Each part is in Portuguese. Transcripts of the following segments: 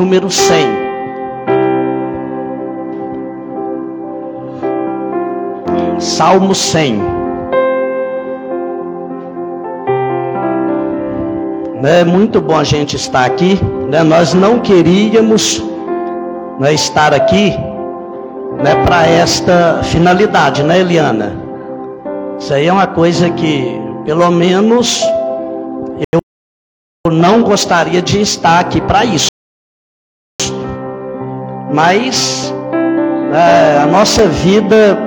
número 100. Salmo 100. É muito bom a gente estar aqui. Né? Nós não queríamos né, estar aqui né, para esta finalidade, né, Eliana? Isso aí é uma coisa que, pelo menos, eu não gostaria de estar aqui para isso. Mas é, a nossa vida,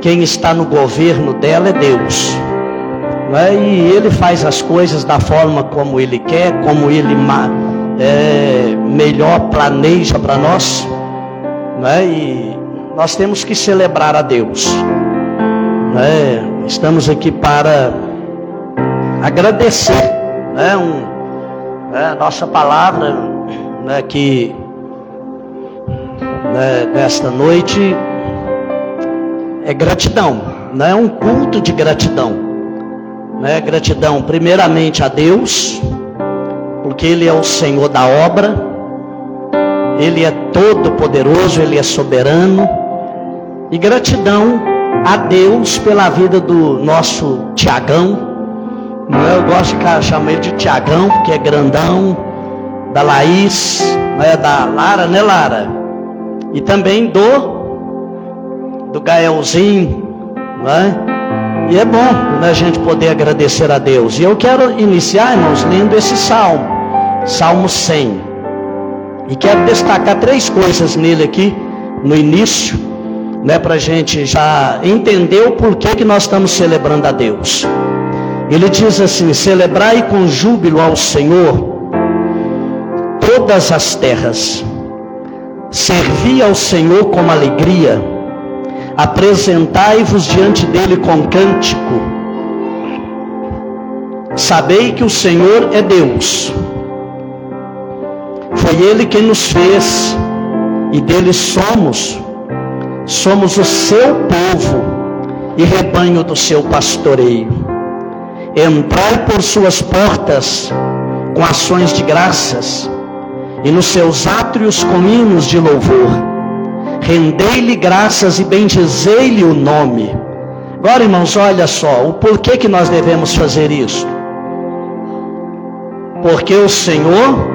quem está no governo dela é Deus. Né? E Ele faz as coisas da forma como Ele quer, como Ele é, melhor planeja para nós. Né? E nós temos que celebrar a Deus. Né? Estamos aqui para agradecer. Um, né? Nossa palavra que né? nesta noite é gratidão. Né? É um culto de gratidão. Né? Gratidão primeiramente a Deus, porque Ele é o Senhor da obra. Ele é todo poderoso, Ele é soberano. E gratidão a Deus pela vida do nosso Tiagão. Eu gosto de chamar ele de Tiagão, porque é grandão. Da Laís, né, da Lara, né Lara? E também do do Gaelzinho, né? E é bom né, a gente poder agradecer a Deus. E eu quero iniciar, irmãos, lendo esse salmo, Salmo 100. E quero destacar três coisas nele aqui, no início né, para a gente já entender o porquê que nós estamos celebrando a Deus. Ele diz assim: celebrai com júbilo ao Senhor todas as terras, servi ao Senhor com alegria, apresentai-vos diante dele com cântico. Sabei que o Senhor é Deus. Foi Ele quem nos fez e dele somos somos o seu povo e rebanho do seu pastoreio. Entrai por suas portas com ações de graças e nos seus átrios com hinos de louvor. Rendei-lhe graças e bendizei-lhe o nome. Agora, irmãos, olha só, o porquê que nós devemos fazer isso? Porque o Senhor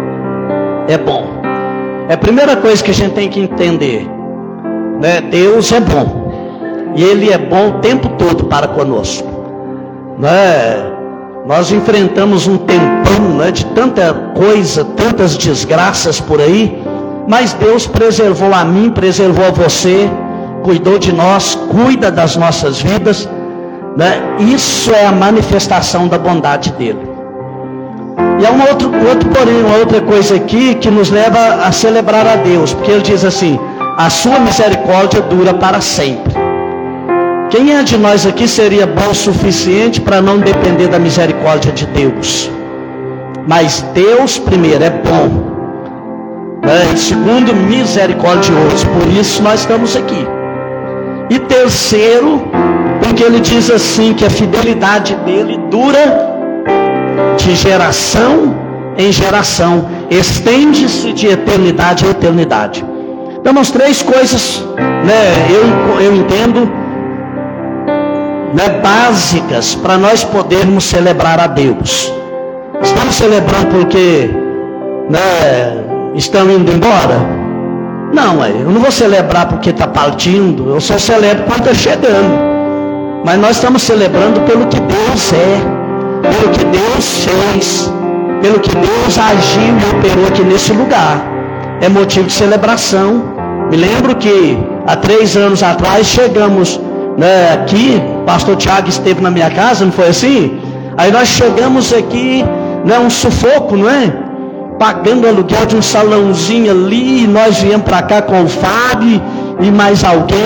é bom. É a primeira coisa que a gente tem que entender. Né? Deus é bom. E Ele é bom o tempo todo para conosco. Né? Nós enfrentamos um tempão né, de tanta coisa, tantas desgraças por aí, mas Deus preservou a mim, preservou a você, cuidou de nós, cuida das nossas vidas. Né? Isso é a manifestação da bondade dele. E há um outro, outro porém, uma outra coisa aqui que nos leva a celebrar a Deus, porque ele diz assim: a sua misericórdia dura para sempre. Quem é de nós aqui seria bom o suficiente para não depender da misericórdia de Deus? Mas Deus, primeiro, é bom. Né? Segundo, misericordioso. Por isso nós estamos aqui. E terceiro, porque ele diz assim: que a fidelidade dele dura de geração em geração, estende-se de eternidade a eternidade. Temos três coisas, né, eu, eu entendo, né, básicas para nós podermos celebrar a Deus. Estamos celebrando porque né, estão indo embora? Não, eu não vou celebrar porque está partindo, eu só celebro quando está chegando. Mas nós estamos celebrando pelo que Deus é, pelo que Deus fez, pelo que Deus agiu e operou aqui nesse lugar. É motivo de celebração. Me lembro que há três anos atrás chegamos né, aqui, pastor Tiago esteve na minha casa, não foi assim? Aí nós chegamos aqui, né, um sufoco, não é? Pagando aluguel de um salãozinho ali, e nós viemos para cá com o Fábio e mais alguém.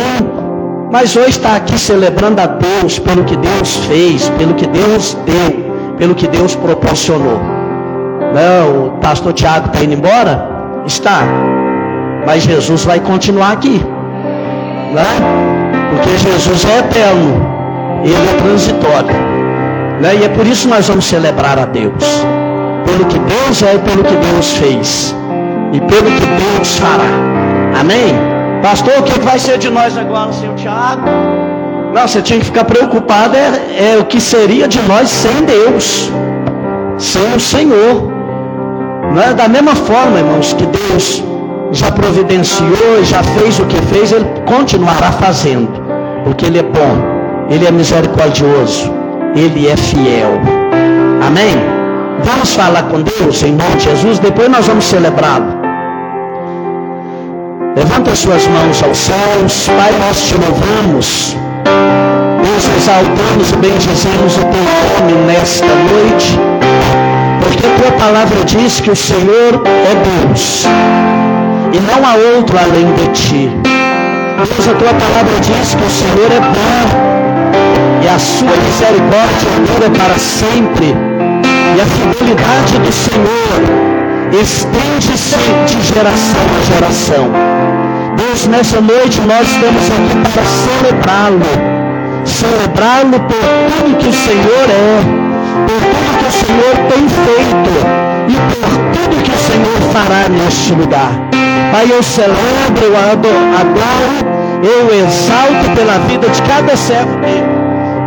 Mas hoje está aqui celebrando a Deus pelo que Deus fez, pelo que Deus deu, pelo que Deus proporcionou. Não, o pastor Tiago está indo embora? Está. Mas Jesus vai continuar aqui. Né? Porque Jesus é eterno. Ele é transitório. Né? E é por isso que nós vamos celebrar a Deus. Pelo que Deus é e pelo que Deus fez. e pelo que Deus fará. Amém? Pastor, o que vai ser de nós agora, seu Tiago? Não, você tinha que ficar preocupado é, é o que seria de nós sem Deus, sem o Senhor. Não é da mesma forma, irmãos, que Deus já providenciou, já fez o que fez, Ele continuará fazendo, porque Ele é bom, Ele é misericordioso, Ele é fiel. Amém? Vamos falar com Deus em nome de Jesus, depois nós vamos celebrá-lo. Levanta suas mãos aos céus, Pai, nós te louvamos. Deus, exaltamos e bendizemos o teu nome nesta noite, porque a tua palavra diz que o Senhor é Deus e não há outro além de ti. Deus, a tua palavra diz que o Senhor é bom e a sua misericórdia dura para sempre, e a fidelidade do Senhor estende-se de geração a geração. Deus, nessa noite nós estamos aqui para celebrá-lo. Celebrá-lo por tudo que o Senhor é, por tudo que o Senhor tem feito e por tudo que o Senhor fará neste lugar. Pai, eu celebro, eu adoro, eu exalto pela vida de cada servo dele,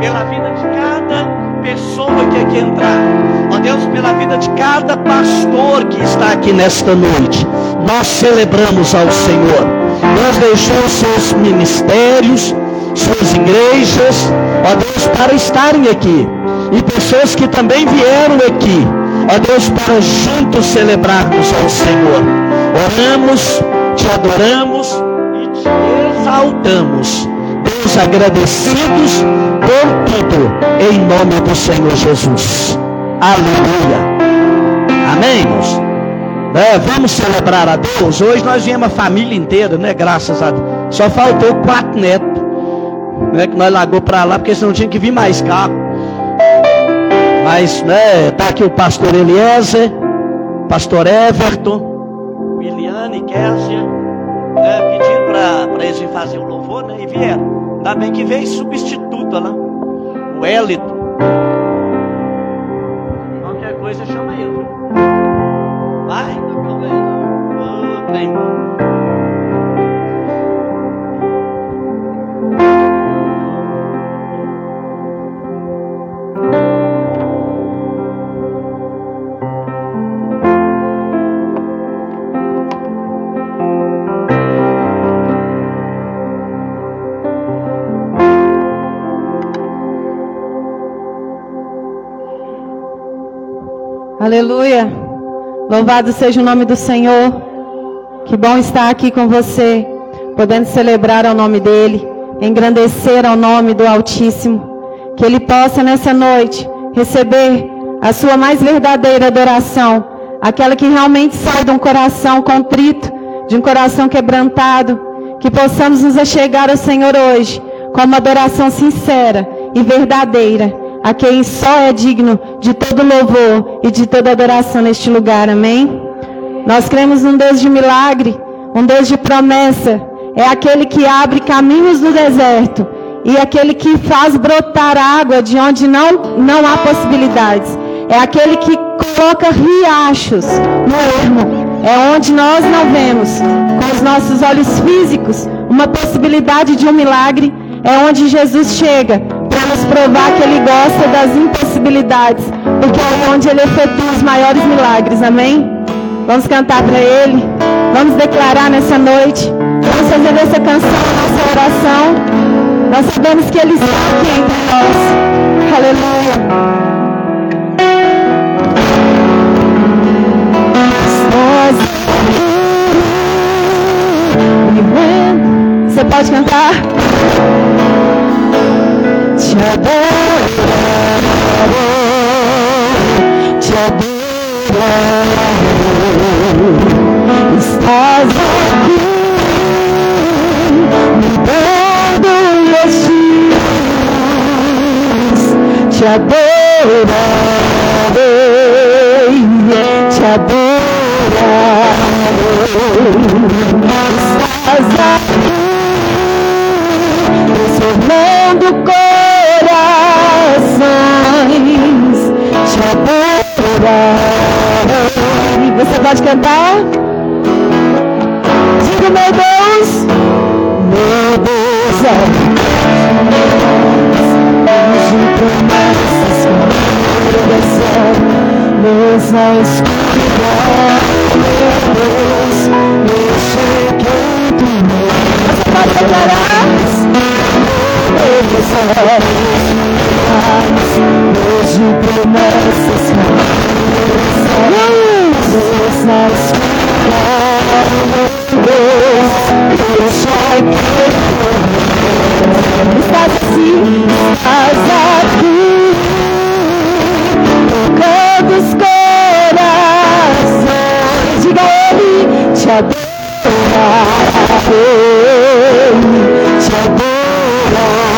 pela vida de cada pessoa que aqui entrar. Ó Deus, pela vida de cada pastor que está aqui nesta noite. Nós celebramos ao Senhor. Deus deixou seus ministérios, suas igrejas, ó Deus, para estarem aqui. E pessoas que também vieram aqui, ó Deus, para juntos celebrarmos ao Senhor. Oramos, te adoramos e te exaltamos agradecidos por tudo, em nome do Senhor Jesus. Aleluia. Amém, irmãos? É, vamos celebrar a Deus. Hoje nós viemos a família inteira, né? Graças a Deus. Só faltou quatro netos. Né, que nós largou para lá, porque senão tinha que vir mais carro. Mas, né, tá aqui o pastor Eliezer, pastor Everton, Williane, Késia, né, pedindo para eles fazer o louvor, né? E vieram. Ainda bem que veio substituta lá. O Elito. Qualquer coisa chama ele. Vai, não tem problema. Oh, trem Aleluia. Louvado seja o nome do Senhor. Que bom estar aqui com você, podendo celebrar ao nome dEle, engrandecer ao nome do Altíssimo. Que Ele possa nessa noite receber a sua mais verdadeira adoração, aquela que realmente sai de um coração contrito, de um coração quebrantado. Que possamos nos achegar ao Senhor hoje com uma adoração sincera e verdadeira a quem só é digno de todo louvor e de toda adoração neste lugar, amém? Nós cremos num Deus de milagre, um Deus de promessa, é aquele que abre caminhos no deserto e aquele que faz brotar água de onde não, não há possibilidades, é aquele que coloca riachos no ermo, é onde nós não vemos com os nossos olhos físicos uma possibilidade de um milagre, é onde Jesus chega Vamos provar que Ele gosta das impossibilidades, porque é onde Ele efetua os maiores milagres, amém? Vamos cantar para Ele, vamos declarar nessa noite, vamos fazer dessa canção nossa oração. Nós sabemos que Ele está aqui entre nós, aleluia. Você pode cantar? Te adorarei, te adorarei. Estás aqui, me dando destinos, te adorarei, te adorarei. Estás aqui, transformando o te adorarei. Você pode cantar? meu Deus, meu Deus é de promessas no deserto, luz na escuridão, meu Deus, eu cheguei do meu. Você pode declarar? Deus de promessas deserto, luz na escuridão. Estás assim, estás aqui, tocando os corações. Diga ele, te os corações, te adorarei.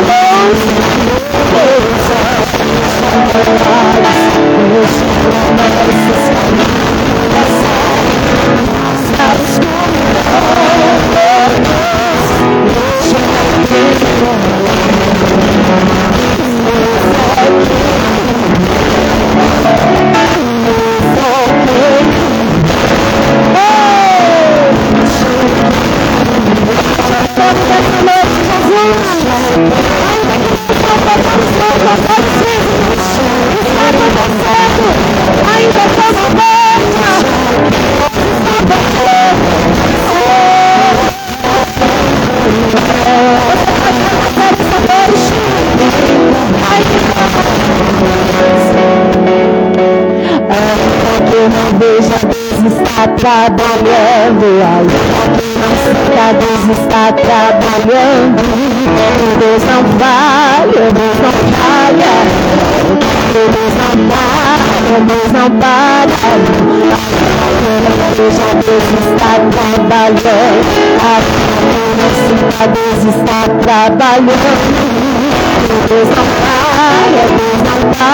Meu trabalhando não sinta Deus está trabalhando Deus não falha, Deus não falha Deus não para, Deus não Veja Deus está trabalhando Ainda Deus está trabalhando Deus não para, Deus não para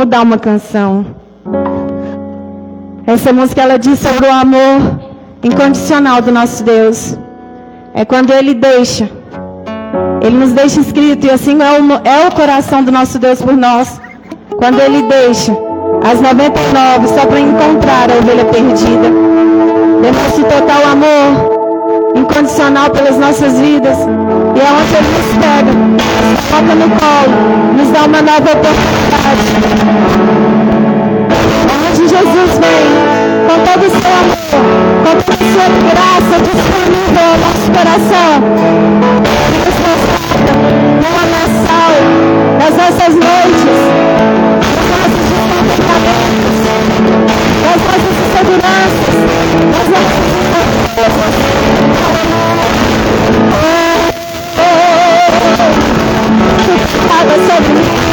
mudar uma canção. Essa música ela diz sobre o amor incondicional do nosso Deus. É quando Ele deixa. Ele nos deixa escrito e assim é o, é o coração do nosso Deus por nós. Quando Ele deixa as 99 só para encontrar a ovelha perdida. Demonstra total amor incondicional pelas nossas vidas. E é onde Ele nos pega, nos coloca no colo, nos dá uma nova oportunidade. Onde Jesus vem, com todo o seu amor, com toda a sua graça disponível ao nosso coração. Nos constata no lamaçal das nossas noites, dos nossos descontentamentos, das nossas inseguranças, das nossas of a sudden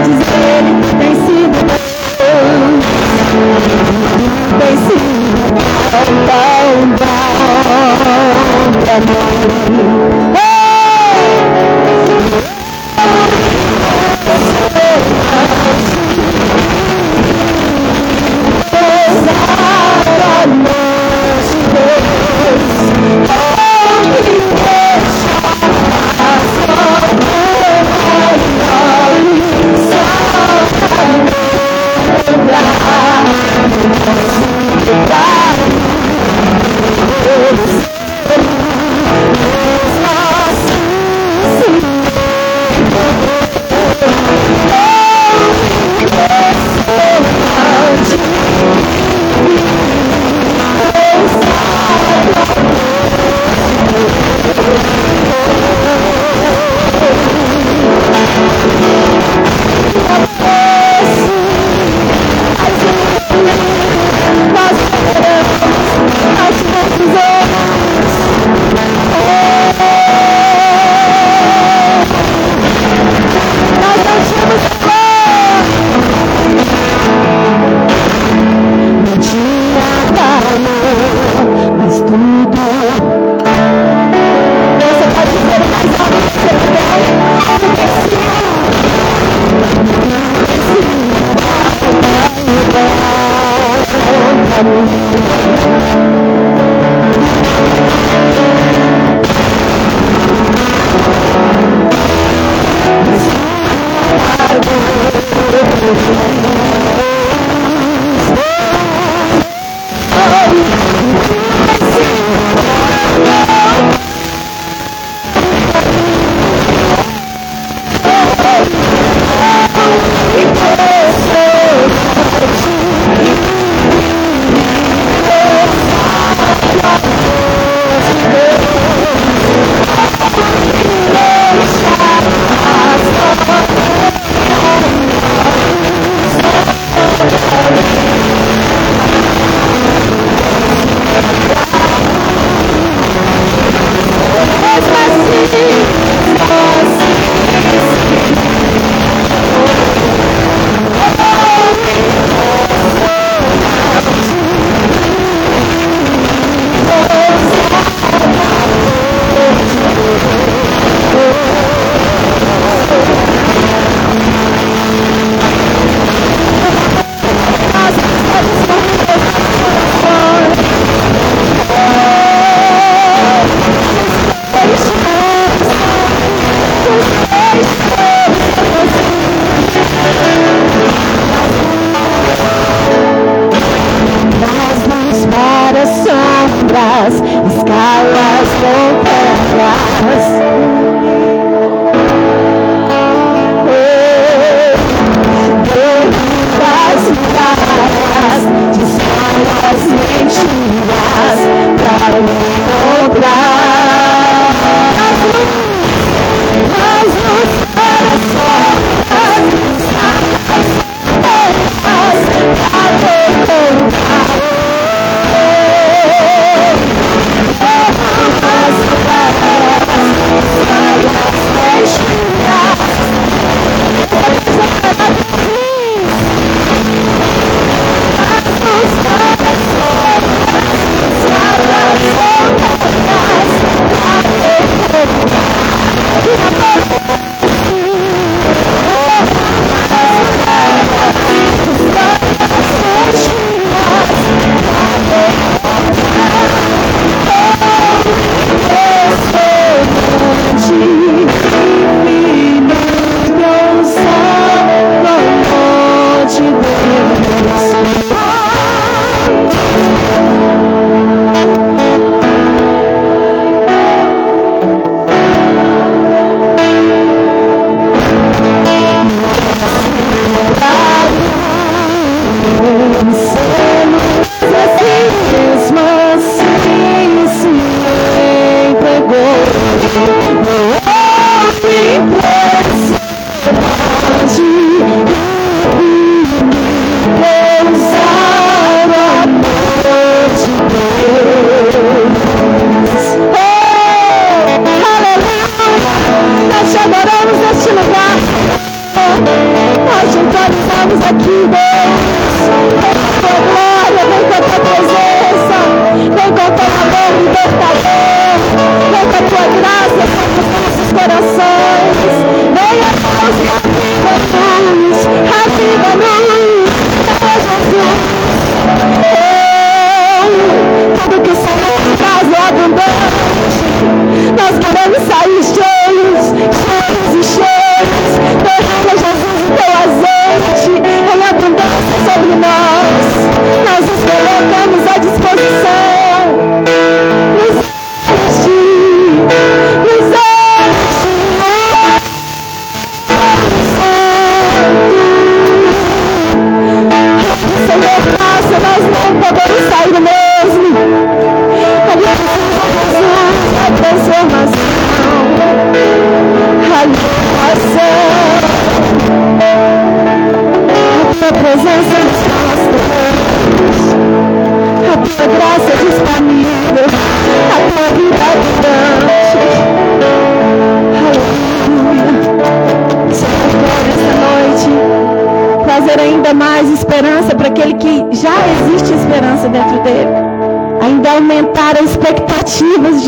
dizer ele que tem sido bom, tem sido bom. Pra mim.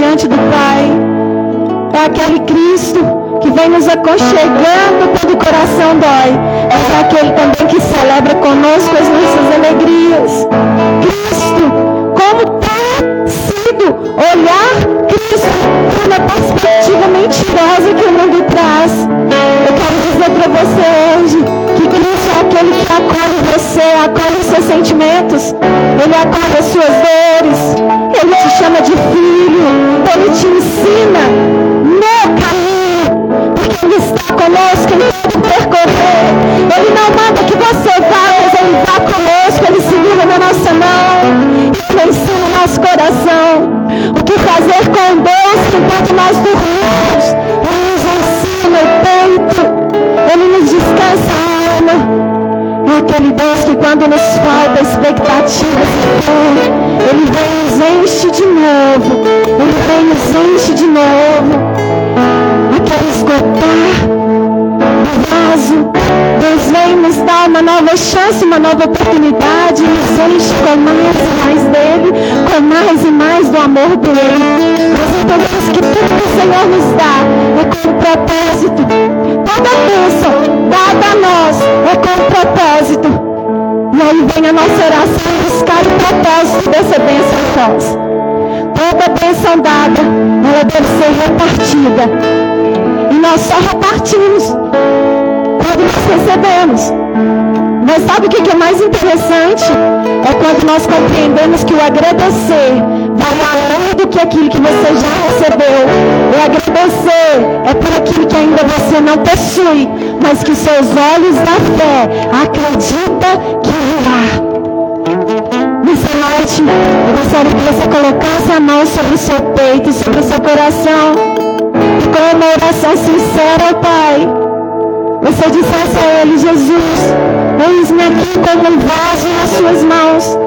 Diante do Pai. É aquele Cristo que vem nos aconchegando quando o coração dói. É aquele também que celebra conosco as nossas alegrias. Cristo, como tem sido olhar Cristo uma perspectiva mentirosa que o mundo traz. Eu quero dizer para você hoje que Cristo é aquele que acolhe você, acolhe os seus sentimentos, Ele acolhe as suas dores, ele te chama de filho. Ele te ensina no caminho. Porque Ele está conosco em todo percorrer. Ele não manda que você vá, mas Ele vá conosco. Ele segura na nossa mão. Ele ensina o nosso coração. O que fazer com Deus enquanto nós dormimos. Ele nos ensina o peito. Ele nos descansa a alma. É aquele Deus quando nos falta expectativas Ele vem e nos enche de novo. Ele vem e nos enche de novo. Aquele esgotar do vaso. Deus vem nos dar uma nova chance, uma nova oportunidade. Nos enche com mais e mais dele, com mais e mais do amor dele. Nós entendemos que tudo que o Senhor nos dá é com propósito. Toda bênção dada a nós é com propósito. E aí vem a nossa oração buscar o propósito dessa bênção em nós. Toda bênção dada, ela deve ser repartida. E nós só repartimos quando nós recebemos. Mas sabe o que é mais interessante? É quando nós compreendemos que o agradecer vai além do que aquilo que você já recebeu. O agradecer é por aquilo que ainda você não possui, mas que seus olhos da fé acreditam que noite, eu gostaria que você colocasse a mão sobre o seu peito sobre o seu coração. E com uma oração sincera, Pai. Você dissesse a Ele, Jesus, eis-me aqui como um vaso nas suas mãos.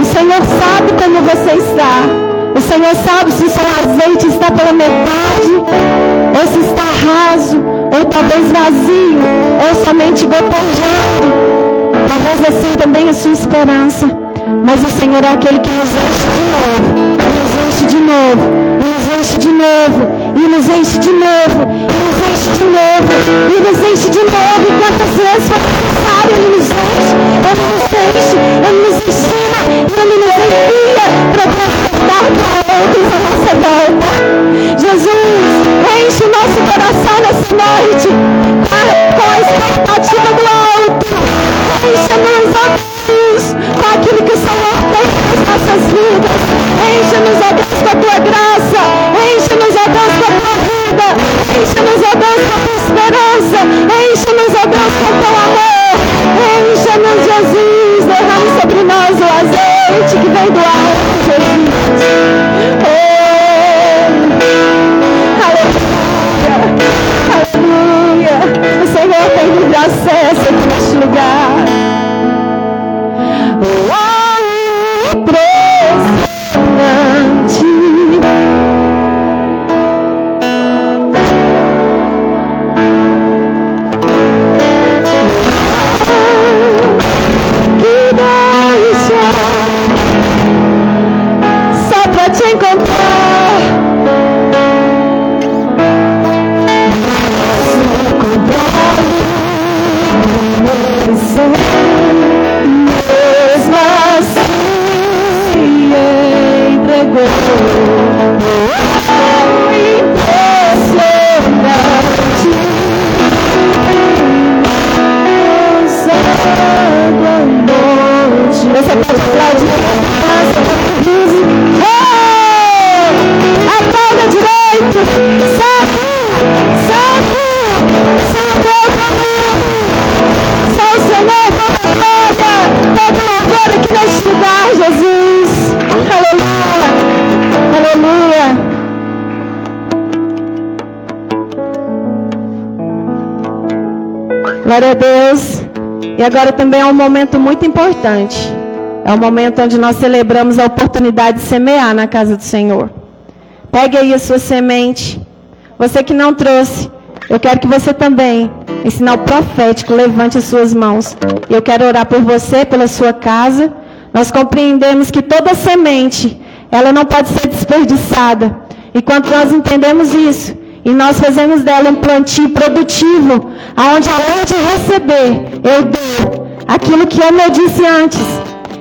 O Senhor sabe como você está. O Senhor sabe se o seu azeite está pela metade, ou se está raso, ou talvez vazio, ou somente gotejando. Talvez assim também a sua esperança. Mas o Senhor é aquele que nos enche de novo, nos enche de novo, nos enche de novo, e nos enche de novo, e nos enche de novo, e nos enche de novo. E quantas vezes for necessário, Ele nos enche, Ele nos enche, Ele nos ensina, e Ele nos envia para transportar para outros a nossa volta. Jesus, enche o nosso coração nessa noite com a expectativa do Enche-nos, ó Deus, com a tua graça. Enche-nos, ó Deus, com a tua vida. Enche-nos, ó Deus, com a tua esperança. Enche-nos, ó Deus, com o teu amor. Enche-nos, Jesus. Derrame sobre nós o azeite que vem do alto, Glória a Deus. E agora também é um momento muito importante. É um momento onde nós celebramos a oportunidade de semear na casa do Senhor. Pegue aí a sua semente. Você que não trouxe, eu quero que você também, em sinal profético, levante as suas mãos. Eu quero orar por você, pela sua casa. Nós compreendemos que toda semente, ela não pode ser desperdiçada. E quando nós entendemos isso, e nós fazemos dela um plantio produtivo, aonde além de receber, eu dou aquilo que eu disse antes.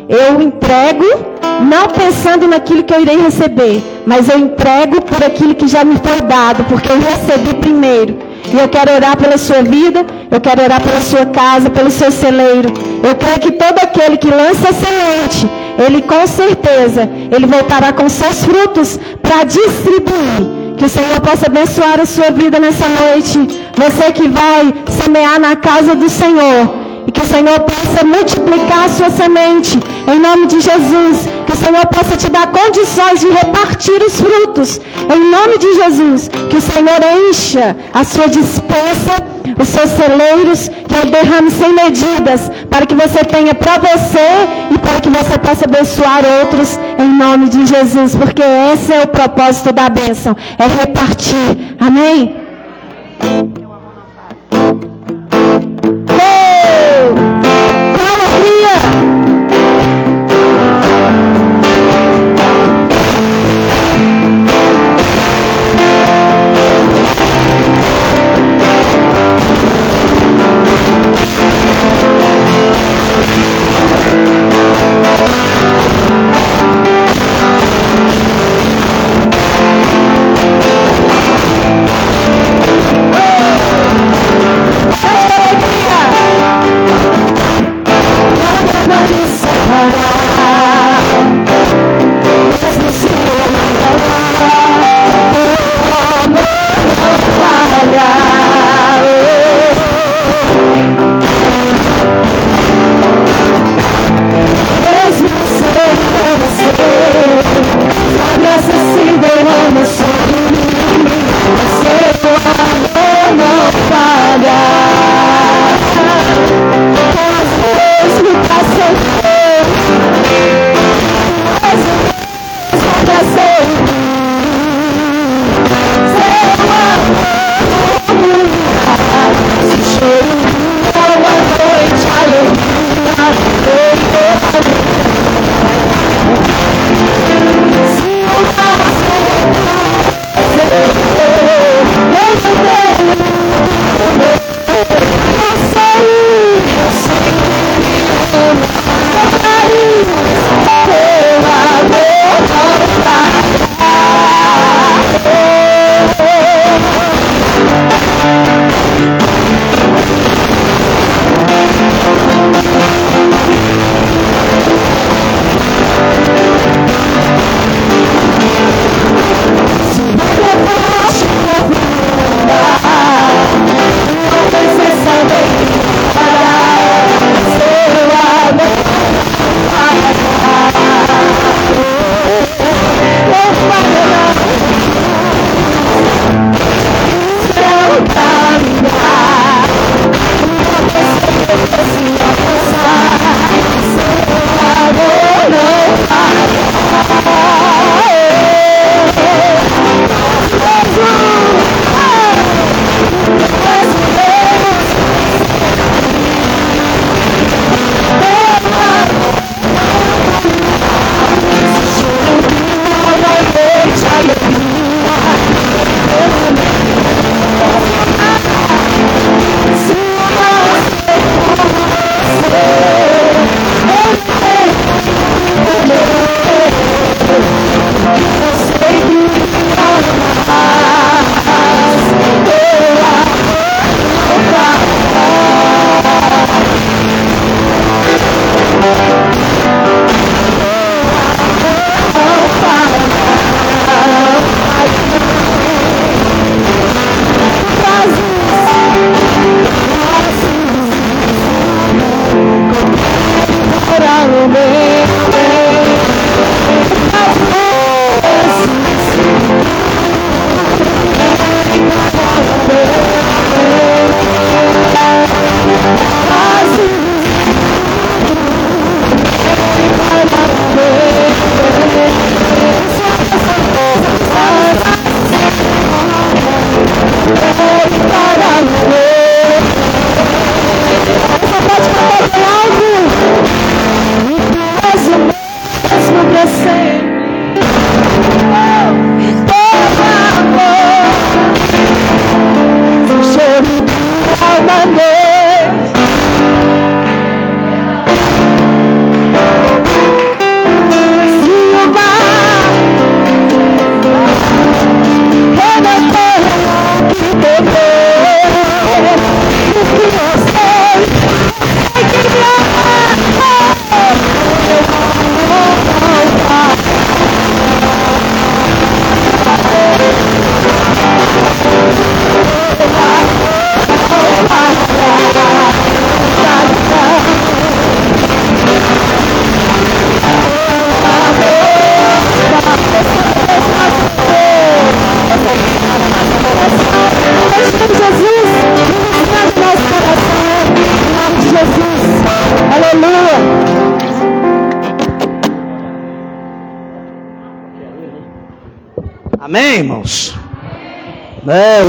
Eu entrego, não pensando naquilo que eu irei receber, mas eu entrego por aquilo que já me foi dado, porque eu recebi primeiro. E eu quero orar pela sua vida, eu quero orar pela sua casa, pelo seu celeiro. Eu creio que todo aquele que lança semente, ele com certeza, ele voltará com seus frutos para distribuir. Que o Senhor possa abençoar a sua vida nessa noite. Você que vai semear na casa do Senhor. E que o Senhor possa multiplicar a sua semente. Em nome de Jesus. Que o Senhor possa te dar condições de repartir os frutos. Em nome de Jesus. Que o Senhor encha a sua dispensa, os seus celeiros. Que eu derrame sem medidas. Para que você tenha para você e para que você possa abençoar outros. Em nome de Jesus. Porque esse é o propósito da bênção. É repartir. Amém,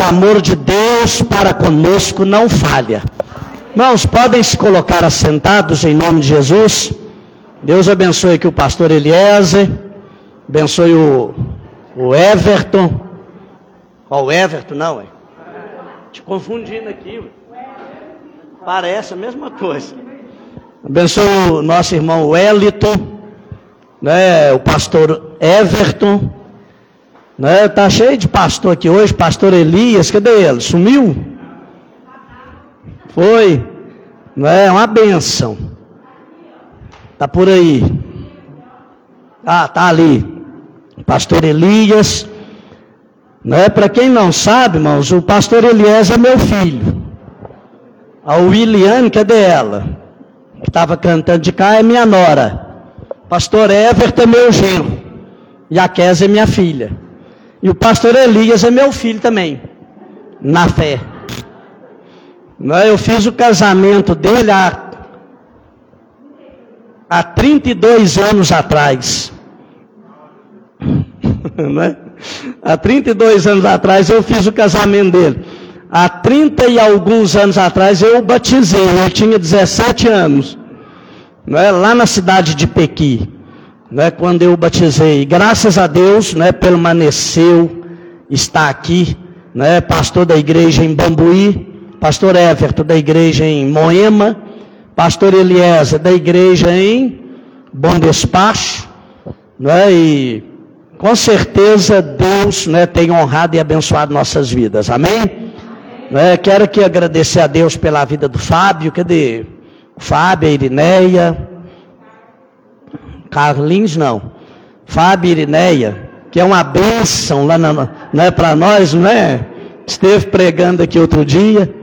amor de Deus para conosco não falha. Irmãos, podem se colocar assentados em nome de Jesus. Deus abençoe aqui o pastor Eliezer, abençoe o, o Everton. Ó, o Everton, não, é? Te confundindo aqui, ué. Parece a mesma coisa. Abençoe o nosso irmão Wellington, né, o pastor Everton. Né, tá cheio de pastor aqui hoje, pastor Elias, cadê ele? Sumiu? Foi. Né, é uma benção. Tá por aí. Ah, tá ali. Pastor Elias. Né? Para quem não sabe, irmãos, o pastor Elias é meu filho. A Williane, cadê ela? Que estava cantando de cá é minha nora. Pastor Everton é meu genro. E a Kézia é minha filha. E o pastor Elias é meu filho também. Na fé. Né? Eu fiz o casamento dele há há 32 anos atrás. né? Há 32 anos atrás eu fiz o casamento dele. Há 30 e alguns anos atrás eu o batizei, ele tinha 17 anos. Né? Lá na cidade de Pequi. Né? Quando eu batizei. Graças a Deus, né? permaneceu, está aqui. Né? Pastor da igreja em Bambuí. Pastor Everton da igreja em Moema pastor Eliezer da igreja em Bom Despacho, né? e com certeza Deus né, tem honrado e abençoado nossas vidas, amém? Né, quero aqui agradecer a Deus pela vida do Fábio, cadê? Fábio, a Irineia, Carlinhos não, Fábio Irineia, que é uma bênção lá né, para nós, não é? Esteve pregando aqui outro dia,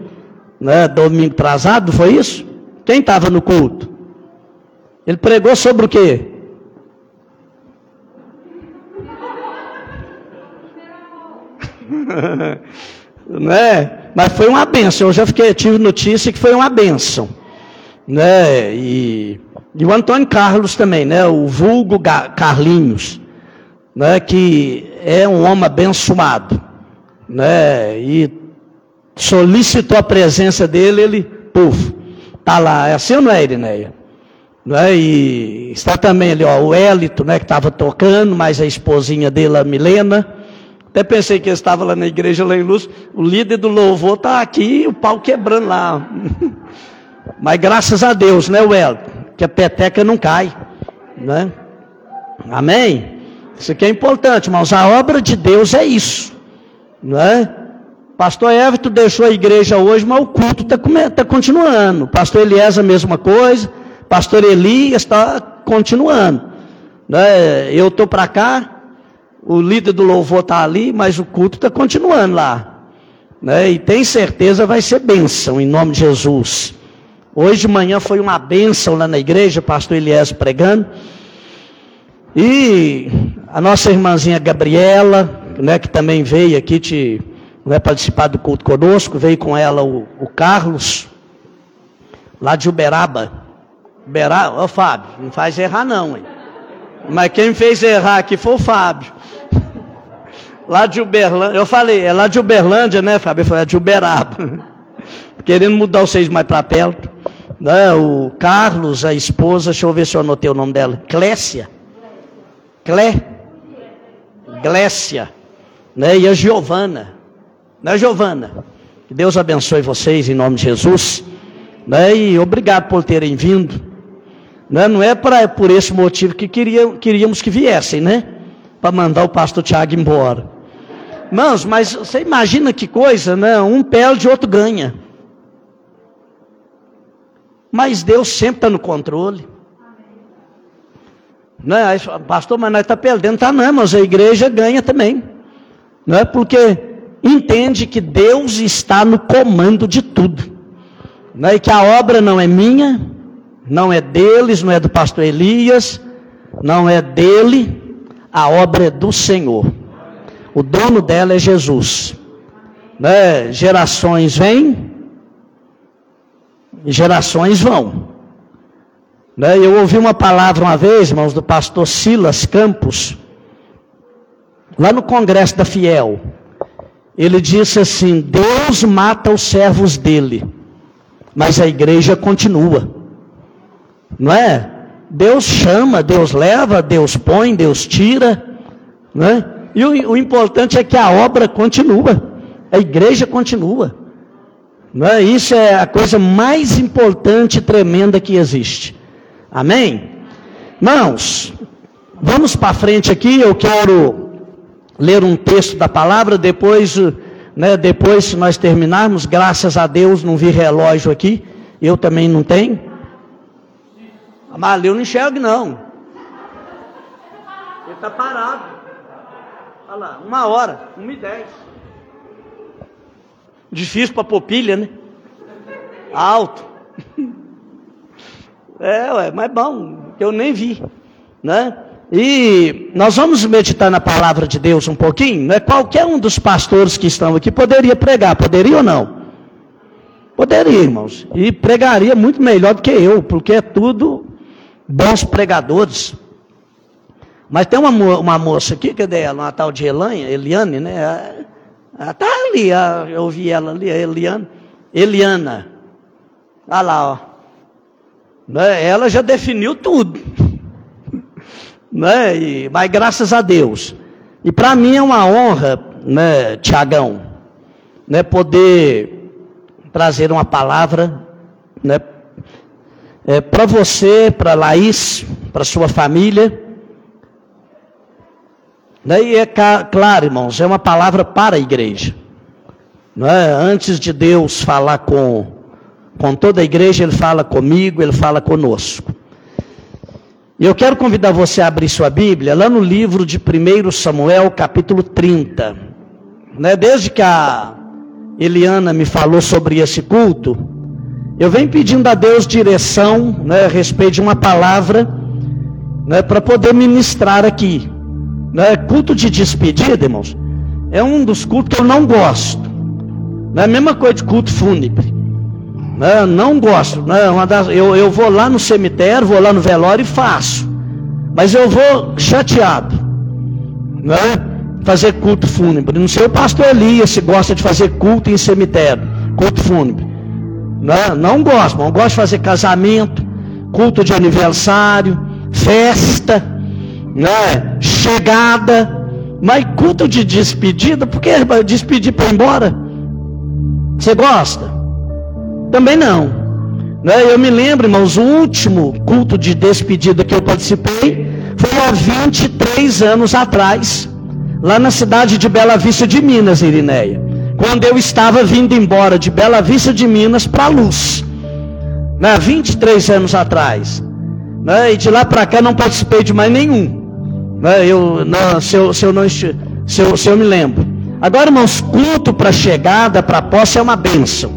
né, domingo atrasado, foi isso? Quem estava no culto? Ele pregou sobre o quê? Não é? Mas foi uma benção. Eu já fiquei, tive notícia que foi uma benção. Né? E, e o Antônio Carlos também, né? O vulgo Carlinhos, né? Que é um homem abençoado, né? E solicitou a presença dele, ele, puf, Está lá, é assim ou não é, Irineia? Não é? E está também ali, ó, o Hélito, né, que estava tocando, mas a esposinha dele, a Milena. Até pensei que ele estava lá na igreja, lá em Luz. O líder do louvor está aqui, o pau quebrando lá. mas graças a Deus, né, Hélito? Que a peteca não cai. Né? Amém? Isso aqui é importante, irmãos. A obra de Deus é isso. Não é? Pastor Everton deixou a igreja hoje, mas o culto está tá continuando. Pastor Eliezer, a mesma coisa. Pastor Elias está continuando. Né? Eu estou para cá, o líder do louvor está ali, mas o culto está continuando lá. Né? E tem certeza vai ser bênção, em nome de Jesus. Hoje de manhã foi uma bênção lá na igreja, pastor Eliezer pregando. E a nossa irmãzinha Gabriela, né, que também veio aqui te vai participar do culto conosco, veio com ela o, o Carlos, lá de Uberaba. Uberaba, ô Fábio, não faz errar não, hein? Mas quem fez errar aqui foi o Fábio. Lá de Uberlândia, eu falei, é lá de Uberlândia, né, Fábio? Foi é de Uberaba. Querendo mudar vocês mais para perto. Né? O Carlos, a esposa, deixa eu ver se eu anotei o nome dela. Clécia. Clé. Glécia. Né? E a Giovana. Né, Giovana? Que Deus abençoe vocês em nome de Jesus. Né, e obrigado por terem vindo. Né, não é pra, por esse motivo que queria, queríamos que viessem, né? Para mandar o pastor Tiago embora. Irmãos, mas você imagina que coisa, né? Um perde, outro ganha. Mas Deus sempre está no controle. Né? Pastor, mas nós estamos tá perdendo. Tá não, mas a igreja ganha também. Não é porque entende que Deus está no comando de tudo. Né? E que a obra não é minha, não é deles, não é do pastor Elias, não é dele, a obra é do Senhor. O dono dela é Jesus. Né? Gerações vêm, gerações vão. Né? Eu ouvi uma palavra uma vez, irmãos, do pastor Silas Campos, lá no Congresso da Fiel, ele disse assim: Deus mata os servos dele, mas a igreja continua. Não é? Deus chama, Deus leva, Deus põe, Deus tira, não é? E o, o importante é que a obra continua, a igreja continua. É? Isso é a coisa mais importante e tremenda que existe. Amém? Irmãos, vamos para frente aqui, eu quero ler um texto da palavra, depois, né, depois se nós terminarmos, graças a Deus não vi relógio aqui, eu também não tenho. Mas eu não enxergo não. Ele está parado. Olha lá, uma hora, uma e dez. Difícil para pôr pilha, né? Alto. É, ué, mas bom, eu nem vi, né? E nós vamos meditar na palavra de Deus um pouquinho, né? Qualquer um dos pastores que estão aqui poderia pregar, poderia ou não? Poderia, irmãos. E pregaria muito melhor do que eu, porque é tudo bons pregadores. Mas tem uma, uma moça aqui, cadê ela? Uma tal de Elanha, Eliane, né? Ela está ali, eu ouvi ela ali, a Eliane. Eliana. Olha lá, ó. Né? Ela já definiu tudo. né? E, mas graças a Deus. E para mim é uma honra, né, Tiagão, né, poder trazer uma palavra né, é, para você, para Laís, para sua família. E é claro, irmãos, é uma palavra para a igreja. Né? Antes de Deus falar com, com toda a igreja, Ele fala comigo, Ele fala conosco. E eu quero convidar você a abrir sua Bíblia lá no livro de 1 Samuel, capítulo 30. Né? Desde que a Eliana me falou sobre esse culto, eu venho pedindo a Deus direção né, a respeito de uma palavra né, para poder ministrar aqui. Né, culto de despedida, irmãos, é um dos cultos que eu não gosto. Não é a mesma coisa de culto fúnebre. Né, não gosto. Né, das, eu, eu vou lá no cemitério, vou lá no velório e faço. Mas eu vou chateado. Né, fazer culto fúnebre. Não sei o pastor Elias se gosta de fazer culto em cemitério. Culto fúnebre. Não, não gosto, não gosto de fazer casamento, culto de aniversário, festa, né? chegada, mas culto de despedida, porque despedir para ir embora? Você gosta? Também não. Né? Eu me lembro, irmãos, o último culto de despedida que eu participei foi há 23 anos atrás, lá na cidade de Bela Vista de Minas, Irineia quando eu estava vindo embora de Bela Vista de Minas para a Luz, né, 23 anos atrás. Né, e de lá para cá não participei de mais nenhum. Né, eu, não, se, eu, se, eu não, se, eu, se eu me lembro. Agora, irmãos, culto para chegada, para posse é uma bênção.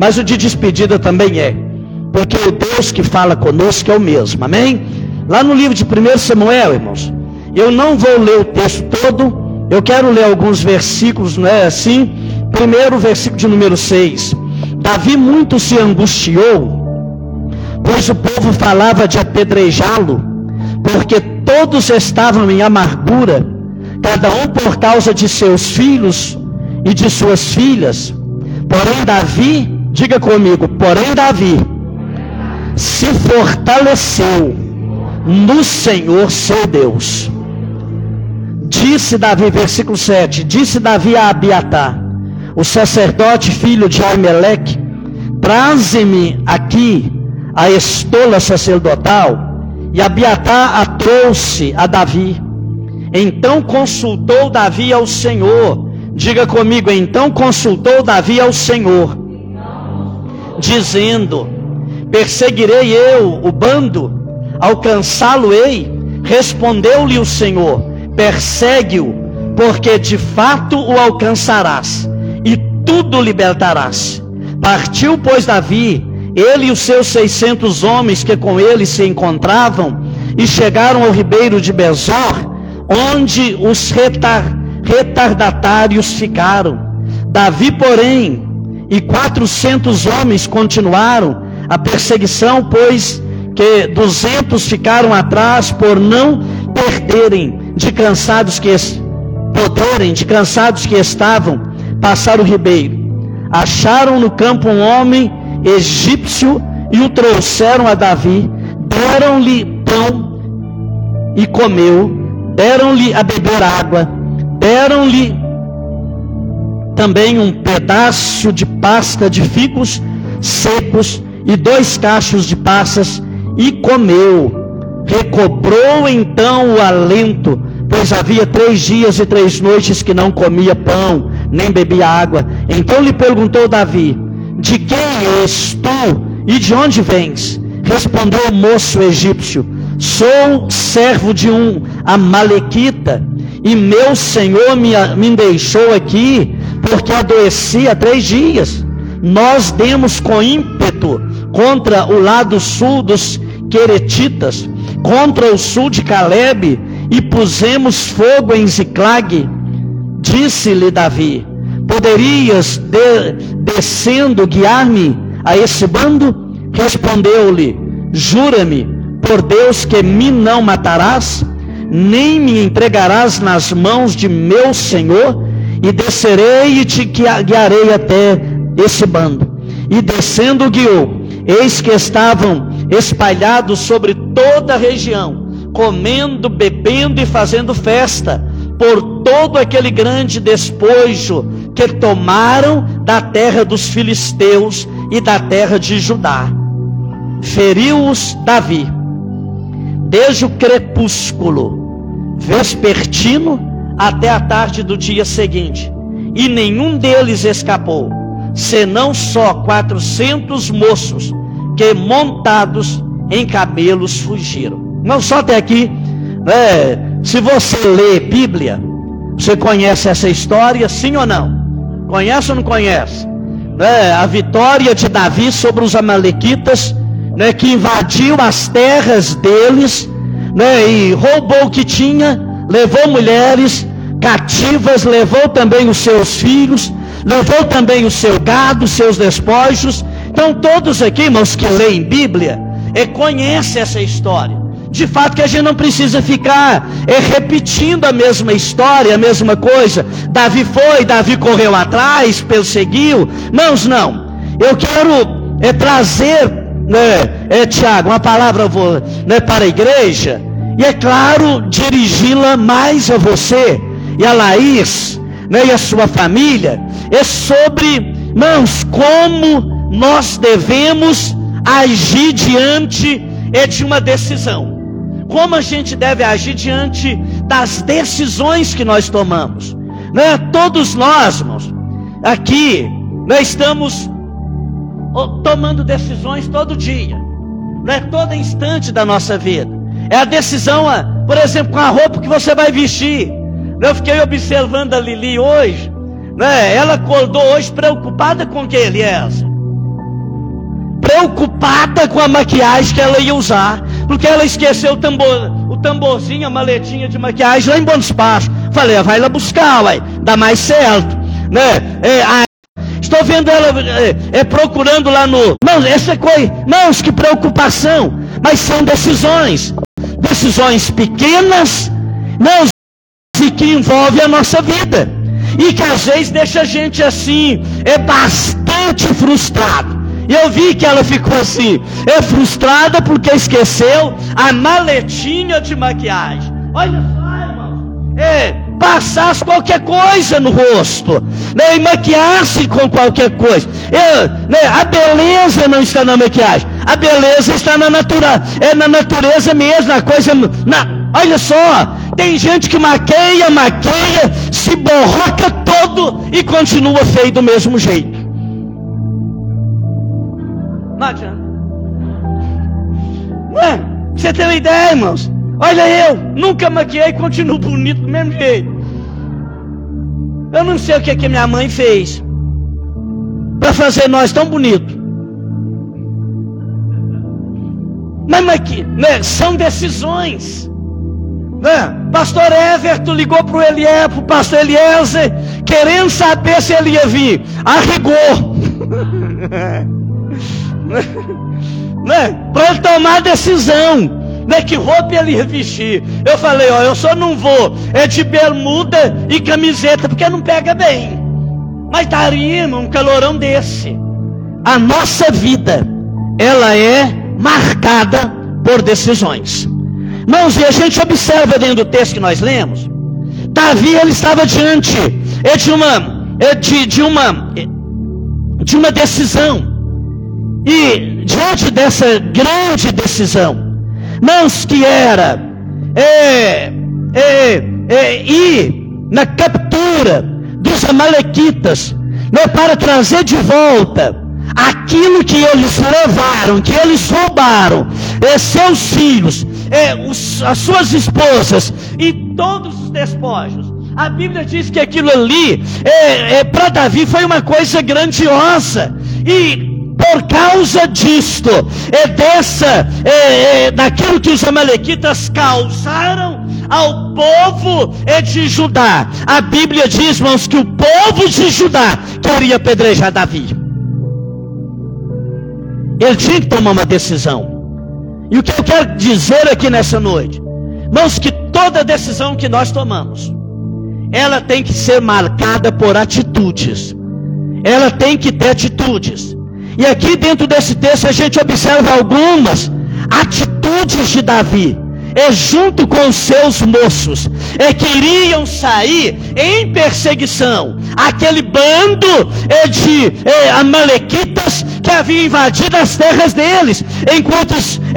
Mas o de despedida também é. Porque o Deus que fala conosco é o mesmo. Amém? Lá no livro de 1 Samuel, irmãos, eu não vou ler o texto todo, eu quero ler alguns versículos, não é assim? Primeiro, versículo de número 6. Davi muito se angustiou, pois o povo falava de apedrejá-lo, porque todos estavam em amargura, cada um por causa de seus filhos e de suas filhas. Porém, Davi, diga comigo, porém, Davi se fortaleceu no Senhor seu Deus Disse Davi, versículo 7: Disse Davi a Abiatar, o sacerdote filho de Aimeleque: Traze-me aqui a estola sacerdotal. E Abiatar a trouxe a Davi. Então consultou Davi ao Senhor. Diga comigo, então consultou Davi ao Senhor, dizendo: Perseguirei eu o bando, alcançá-lo-ei. Respondeu-lhe o Senhor: persegue-o, porque de fato o alcançarás e tudo libertarás. Partiu, pois, Davi, ele e os seus seiscentos homens que com ele se encontravam, e chegaram ao ribeiro de Bezor, onde os retar, retardatários ficaram. Davi, porém, e quatrocentos homens continuaram a perseguição, pois que duzentos ficaram atrás por não perderem de cansados que poderem, de cansados que estavam, passar o ribeiro. Acharam no campo um homem egípcio e o trouxeram a Davi. Deram-lhe pão e comeu, deram-lhe a beber água, deram-lhe também um pedaço de pasta de figos secos e dois cachos de passas e comeu. Recobrou então o alento, pois havia três dias e três noites que não comia pão, nem bebia água. Então lhe perguntou Davi: De quem és tu e de onde vens? Respondeu o moço egípcio: Sou servo de um amalequita, e meu senhor me, me deixou aqui, porque adoeci há três dias. Nós demos com ímpeto contra o lado sul dos Queretitas, contra o sul de Caleb, e pusemos fogo em Ziclag. Disse-lhe Davi: Poderias, de, descendo, guiar-me a esse bando? Respondeu-lhe: Jura-me, por Deus, que me não matarás, nem me entregarás nas mãos de meu senhor, e descerei e te guiarei até esse bando. E descendo guiou, eis que estavam espalhados sobre toda a região, comendo, bebendo e fazendo festa, por todo aquele grande despojo que tomaram da terra dos filisteus e da terra de Judá. Feriu-os Davi, desde o crepúsculo vespertino até a tarde do dia seguinte, e nenhum deles escapou, senão só quatrocentos moços que montados em camelos fugiram. Não só até aqui, é, se você lê Bíblia, você conhece essa história, sim ou não? Conhece ou não conhece? É, a vitória de Davi sobre os Amalequitas, né, que invadiu as terras deles, né, e roubou o que tinha, levou mulheres cativas, levou também os seus filhos, levou também o seu gado, seus despojos. Então, todos aqui, irmãos, que leem Bíblia, é, conhecem essa história. De fato que a gente não precisa ficar é, repetindo a mesma história, a mesma coisa. Davi foi, Davi correu atrás, perseguiu. Não, não. Eu quero é, trazer, né, é, Tiago, uma palavra né, para a igreja. E é claro, dirigi-la mais a você e a Laís, né, e a sua família. É sobre, irmãos, como nós devemos agir diante é de uma decisão como a gente deve agir diante das decisões que nós tomamos. Né? Todos nós, irmãos, aqui, nós estamos tomando decisões todo dia, né? todo instante da nossa vida. É a decisão, por exemplo, com a roupa que você vai vestir. Eu fiquei observando a Lili hoje, né? ela acordou hoje preocupada com o que, Eliezer? Preocupada com a maquiagem que ela ia usar, porque ela esqueceu o tambor, o tamborzinho, a maletinha de maquiagem lá em Bom Espaço. Falei, ah, vai lá buscar, vai, dá mais certo, né? É, a... Estou vendo ela é, é, procurando lá no. Não, essa coisa. Não, que preocupação. Mas são decisões. Decisões pequenas, não, que envolve a nossa vida. E que às vezes deixa a gente assim, é bastante frustrado. E eu vi que ela ficou assim, é frustrada porque esqueceu a maletinha de maquiagem. Olha só, irmão. É, passasse qualquer coisa no rosto, né, e maquiasse com qualquer coisa. É, né, a beleza não está na maquiagem, a beleza está na natureza, é na natureza mesmo, a coisa. Na, olha só, tem gente que maqueia, maqueia, se borroca todo e continua feio do mesmo jeito. Não adianta. Ué, você tem uma ideia, irmãos? Olha eu, nunca maquiei e continuo bonito do mesmo jeito. Eu não sei o que, é que minha mãe fez para fazer nós tão bonitos. Mas, que, né, são decisões. Né? Pastor Everton ligou para o Eliezer, para o pastor Eliezer, querendo saber se ele ia vir. A. né? Para tomar decisão. Né, que roupa ele ia vestir. Eu falei, ó, eu só não vou é de bermuda e camiseta, porque não pega bem. Mas daria um calorão desse. A nossa vida, ela é marcada por decisões. Irmãos, e a gente observa dentro do texto que nós lemos, Davi ele estava diante é de uma, é de, de uma, de uma decisão. E diante dessa grande decisão, mãos que era é, é, é, ir na captura dos amalequitas, né, para trazer de volta aquilo que eles levaram, que eles roubaram, é, seus filhos, é, os, as suas esposas e todos os despojos. A Bíblia diz que aquilo ali, é, é para Davi, foi uma coisa grandiosa. E por causa disto, é dessa, é, é, daquilo que os amalequitas causaram ao povo de Judá. A Bíblia diz, irmãos, que o povo de Judá queria apedrejar Davi. Ele tinha que tomar uma decisão. E o que eu quero dizer aqui nessa noite, irmãos, que toda decisão que nós tomamos, ela tem que ser marcada por atitudes. Ela tem que ter atitudes. E aqui dentro desse texto a gente observa algumas atitudes de Davi. É junto com os seus moços, é queriam sair em perseguição. Aquele bando é de é, amalequitas havia invadido as terras deles, enquanto,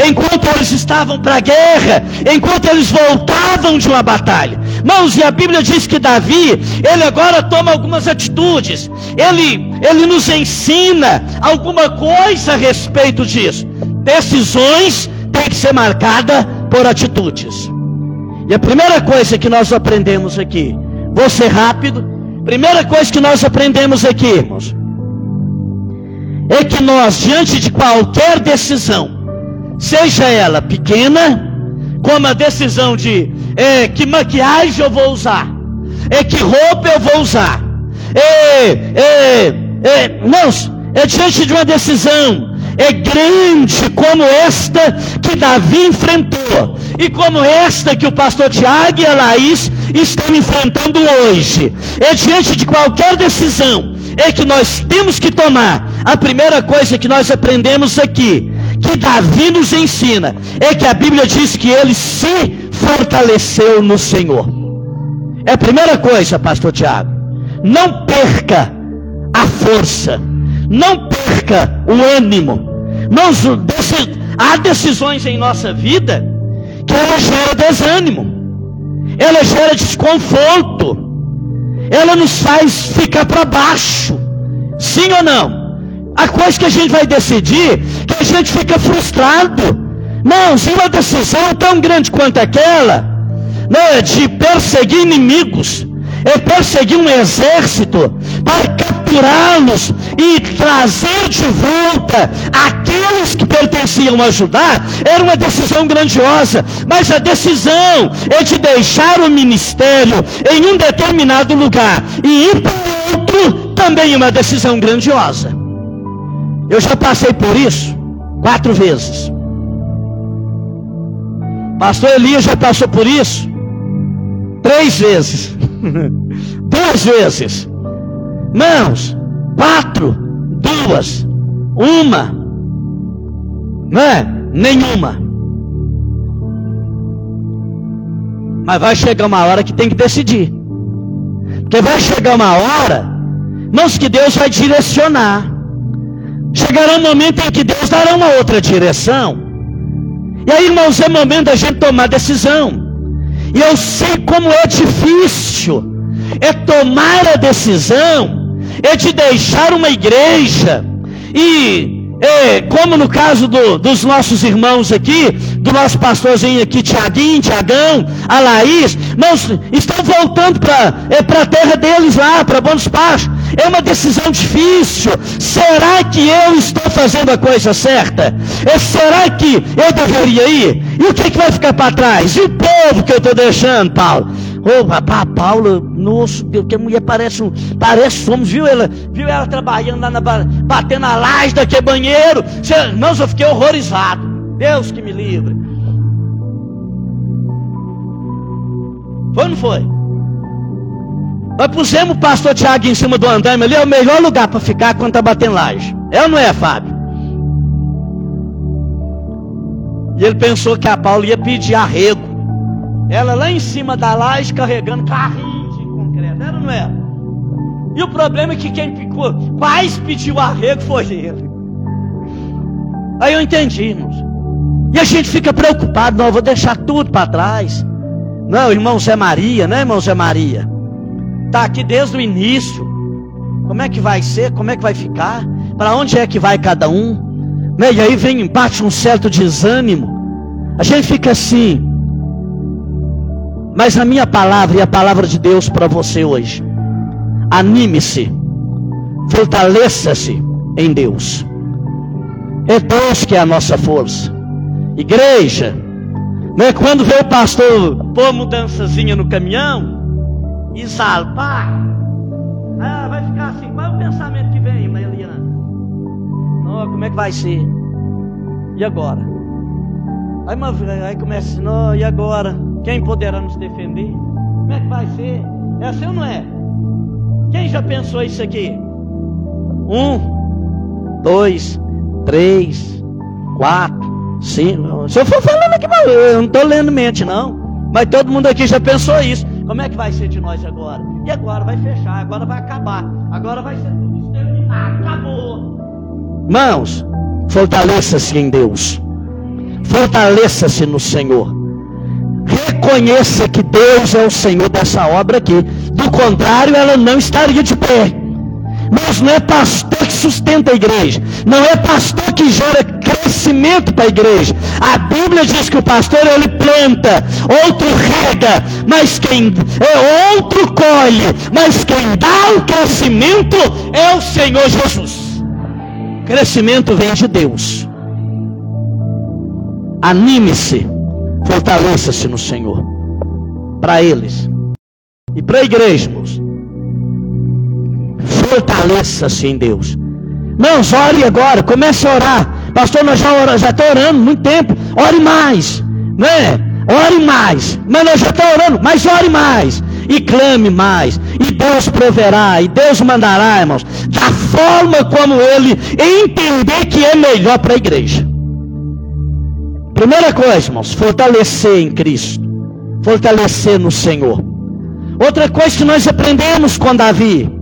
enquanto eles estavam para a guerra, enquanto eles voltavam de uma batalha. Mãos, e a Bíblia diz que Davi, ele agora toma algumas atitudes, ele, ele nos ensina alguma coisa a respeito disso. Decisões têm que ser marcadas por atitudes. E a primeira coisa que nós aprendemos aqui, vou ser rápido, primeira coisa que nós aprendemos aqui, irmãos, é que nós, diante de qualquer decisão, seja ela pequena, como a decisão de é, que maquiagem eu vou usar, é que roupa eu vou usar, é, é, é, não, é diante de uma decisão é grande como esta que Davi enfrentou, e como esta que o pastor Tiago e a Laís estão enfrentando hoje. É diante de qualquer decisão é que nós temos que tomar. A primeira coisa que nós aprendemos aqui, que Davi nos ensina, é que a Bíblia diz que ele se fortaleceu no Senhor. É a primeira coisa, pastor Tiago. Não perca a força não perca o ânimo. Irmãos, há decisões em nossa vida que ela gera desânimo, ela gera desconforto, ela nos faz ficar para baixo. Sim ou não? Há coisa que a gente vai decidir que a gente fica frustrado. Não, se uma decisão tão grande quanto aquela, não é de perseguir inimigos, é perseguir um exército para capturá-los e trazer de volta aqueles que pertenciam a Judá, era uma decisão grandiosa, mas a decisão é de deixar o ministério em um determinado lugar e ir para outro também é uma decisão grandiosa. Eu já passei por isso quatro vezes. Pastor Elias já passou por isso três vezes. duas vezes. Mãos, quatro, duas, uma, não é? Nenhuma. Mas vai chegar uma hora que tem que decidir. Porque vai chegar uma hora, irmãos, que Deus vai direcionar. Chegará um momento em que Deus dará uma outra direção. E aí, irmãos, é momento da gente tomar decisão. E eu sei como é difícil é tomar a decisão, é de deixar uma igreja e é, como no caso do, dos nossos irmãos aqui, do nosso pastorzinho aqui, Tiaguinho, Tiagão, a Laís, nós estão voltando para é, a terra deles lá, para Bons Pastos. É uma decisão difícil. Será que eu estou fazendo a coisa certa? É, será que eu deveria ir? E o que, é que vai ficar para trás? E o povo que eu estou deixando, Paulo? Ô, oh, rapaz, Paula, nosso Deus, que mulher parece um. Parece somos, viu ela? Viu ela trabalhando lá na. batendo a laje daquele banheiro. Irmãos, não, eu fiquei horrorizado. Deus que me livre. Foi ou não foi? Nós pusemos o pastor Tiago em cima do andame ali, é o melhor lugar para ficar quando está batendo laje. É ou não é, Fábio? E ele pensou que a Paula ia pedir arrego. Ela lá em cima da laje carregando carrinho de concreto. Era ou não era? E o problema é que quem ficou, quase pediu arrego foi ele. Aí eu entendi, irmãos. E a gente fica preocupado, não, eu vou deixar tudo para trás. Não, irmão Zé Maria, né, irmão Zé Maria? Está aqui desde o início. Como é que vai ser? Como é que vai ficar? Para onde é que vai cada um? Né? E aí vem, bate um certo desânimo. A gente fica assim. Mas a minha palavra e a palavra de Deus para você hoje. Anime-se. Fortaleça-se em Deus. É Deus que é a nossa força. Igreja, né? quando vê o pastor pôr mudançazinha no caminhão, e salpar, ah, vai ficar assim. Qual é o pensamento que vem, Eliana? Não, como é que vai ser? E agora? Aí, aí começa assim, não, e agora? Quem poderá nos defender? Como é que vai ser? É assim ou não é? Quem já pensou isso aqui? Um, dois, três, quatro, cinco. Se eu for falando aqui, eu não estou lendo mente, não. Mas todo mundo aqui já pensou isso. Como é que vai ser de nós agora? E agora vai fechar, agora vai acabar, agora vai ser tudo exterminado, acabou. Mãos, fortaleça-se em Deus, fortaleça-se no Senhor. Reconheça que Deus é o Senhor dessa obra aqui. Do contrário, ela não estaria de pé. Mas não é pastor que sustenta a igreja. Não é pastor que gera crescimento para a igreja. A Bíblia diz que o pastor ele planta, outro rega, mas quem é outro colhe, mas quem dá o crescimento é o Senhor Jesus. Crescimento vem de Deus. Anime-se, fortaleça-se no Senhor. Para eles e para a igreja, irmãos. Fortaleça-se em Deus. Irmãos, ore agora, comece a orar. Pastor, nós já, ora, já estamos orando muito tempo. Ore mais, né? Ore mais. Mas nós já estamos orando, mas ore mais. E clame mais. E Deus proverá. E Deus mandará, irmãos. Da forma como Ele entender que é melhor para a igreja. Primeira coisa, irmãos, fortalecer em Cristo. Fortalecer no Senhor. Outra coisa que nós aprendemos com Davi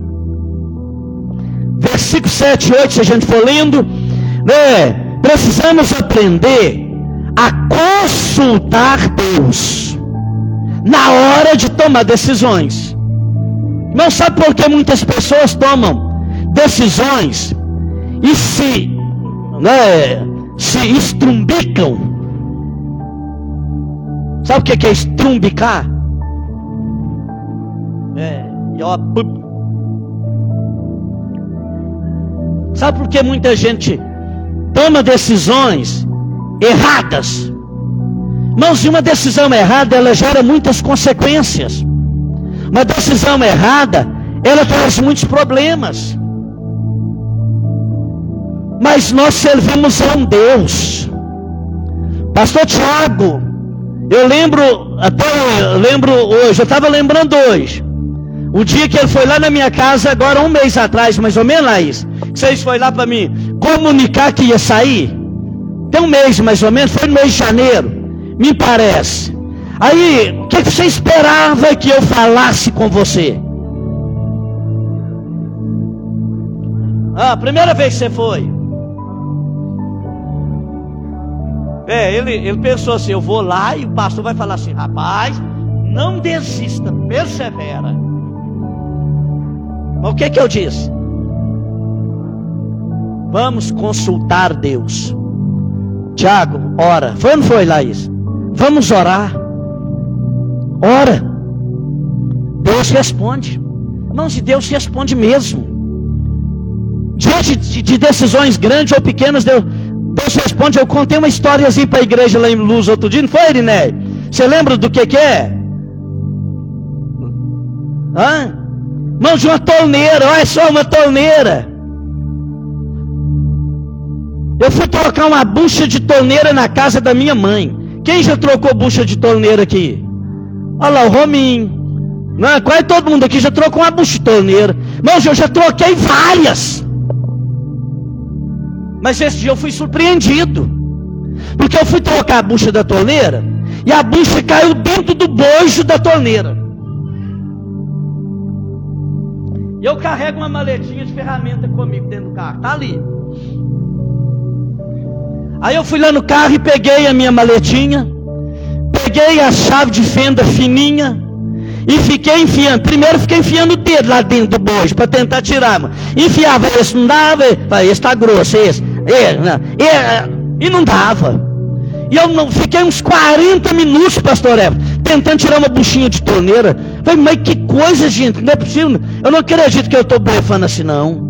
versículo 7 e 8, se a gente for lendo, né, precisamos aprender a consultar Deus na hora de tomar decisões. Não sabe por que muitas pessoas tomam decisões e se, né, se estrumbicam. Sabe o que é estrumbicar? É, ó, Sabe por que muita gente toma decisões erradas? Irmãos, e uma decisão errada, ela gera muitas consequências. Uma decisão errada, ela traz muitos problemas. Mas nós servimos a um Deus. Pastor Tiago, eu lembro, até eu lembro hoje, eu estava lembrando hoje. O dia que ele foi lá na minha casa, agora um mês atrás, mais ou menos, Laís, vocês foi lá para mim comunicar que ia sair. Tem um mês mais ou menos, foi no mês de janeiro, me parece. Aí, o que, que você esperava que eu falasse com você? Ah, primeira vez que você foi. É, ele, ele pensou assim: eu vou lá e o pastor vai falar assim, rapaz, não desista, persevera. Mas o que que eu disse? Vamos consultar Deus. Tiago, ora. Foi ou não foi, Laís? Vamos orar. Ora. Deus responde. Irmãos, de Deus responde mesmo. Diante de, de, decisões grandes ou pequenas, Deus, Deus responde. Eu contei uma historiazinha para a igreja lá em Luz outro dia, não foi, Iriné? Você lembra do que, que é? Hã? Mãos de uma torneira, olha só uma torneira. Eu fui trocar uma bucha de torneira na casa da minha mãe. Quem já trocou bucha de torneira aqui? Olha lá, o Rominho. Não, é? quase todo mundo aqui já trocou uma bucha de torneira. Mas eu já troquei várias. Mas esse dia eu fui surpreendido. Porque eu fui trocar a bucha da torneira e a bucha caiu dentro do bojo da torneira. E eu carrego uma maletinha de ferramenta comigo dentro do carro. Tá ali. Aí eu fui lá no carro e peguei a minha maletinha, peguei a chave de fenda fininha e fiquei enfiando. Primeiro fiquei enfiando o dedo lá dentro do bojo para tentar tirar. Enfiava esse, não dava, esse está grosso, esse, esse, não, e, e não dava. E eu não, fiquei uns 40 minutos, pastor Eva, tentando tirar uma buchinha de torneira. Falei, mas que coisa, gente, não é possível. Eu não acredito que eu estou blefando assim, não.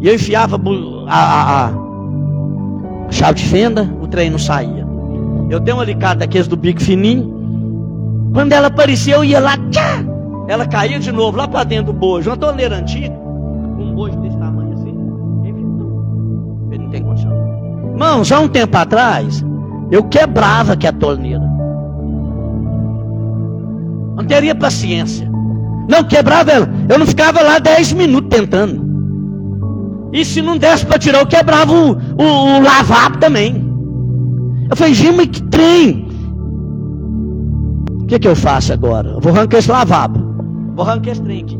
E eu enfiava a, a, a, chave de fenda, o trem não saía. Eu dei um alicate daqueles do bico fininho. Quando ela apareceu, eu ia lá, tchá! Ela caía de novo lá para dentro do bojo. Uma torneira antiga, um bojo desse tamanho assim. Ele não tem condição. Irmãos, há um tempo atrás, eu quebrava que a torneira. Não teria paciência. Não quebrava ela. Eu não ficava lá 10 minutos tentando. E se não desse para tirar, eu quebrava o, o, o lavabo também. Eu falei, Gima, que trem. O que, que eu faço agora? Eu vou arrancar esse lavabo. Vou arrancar esse trem aqui.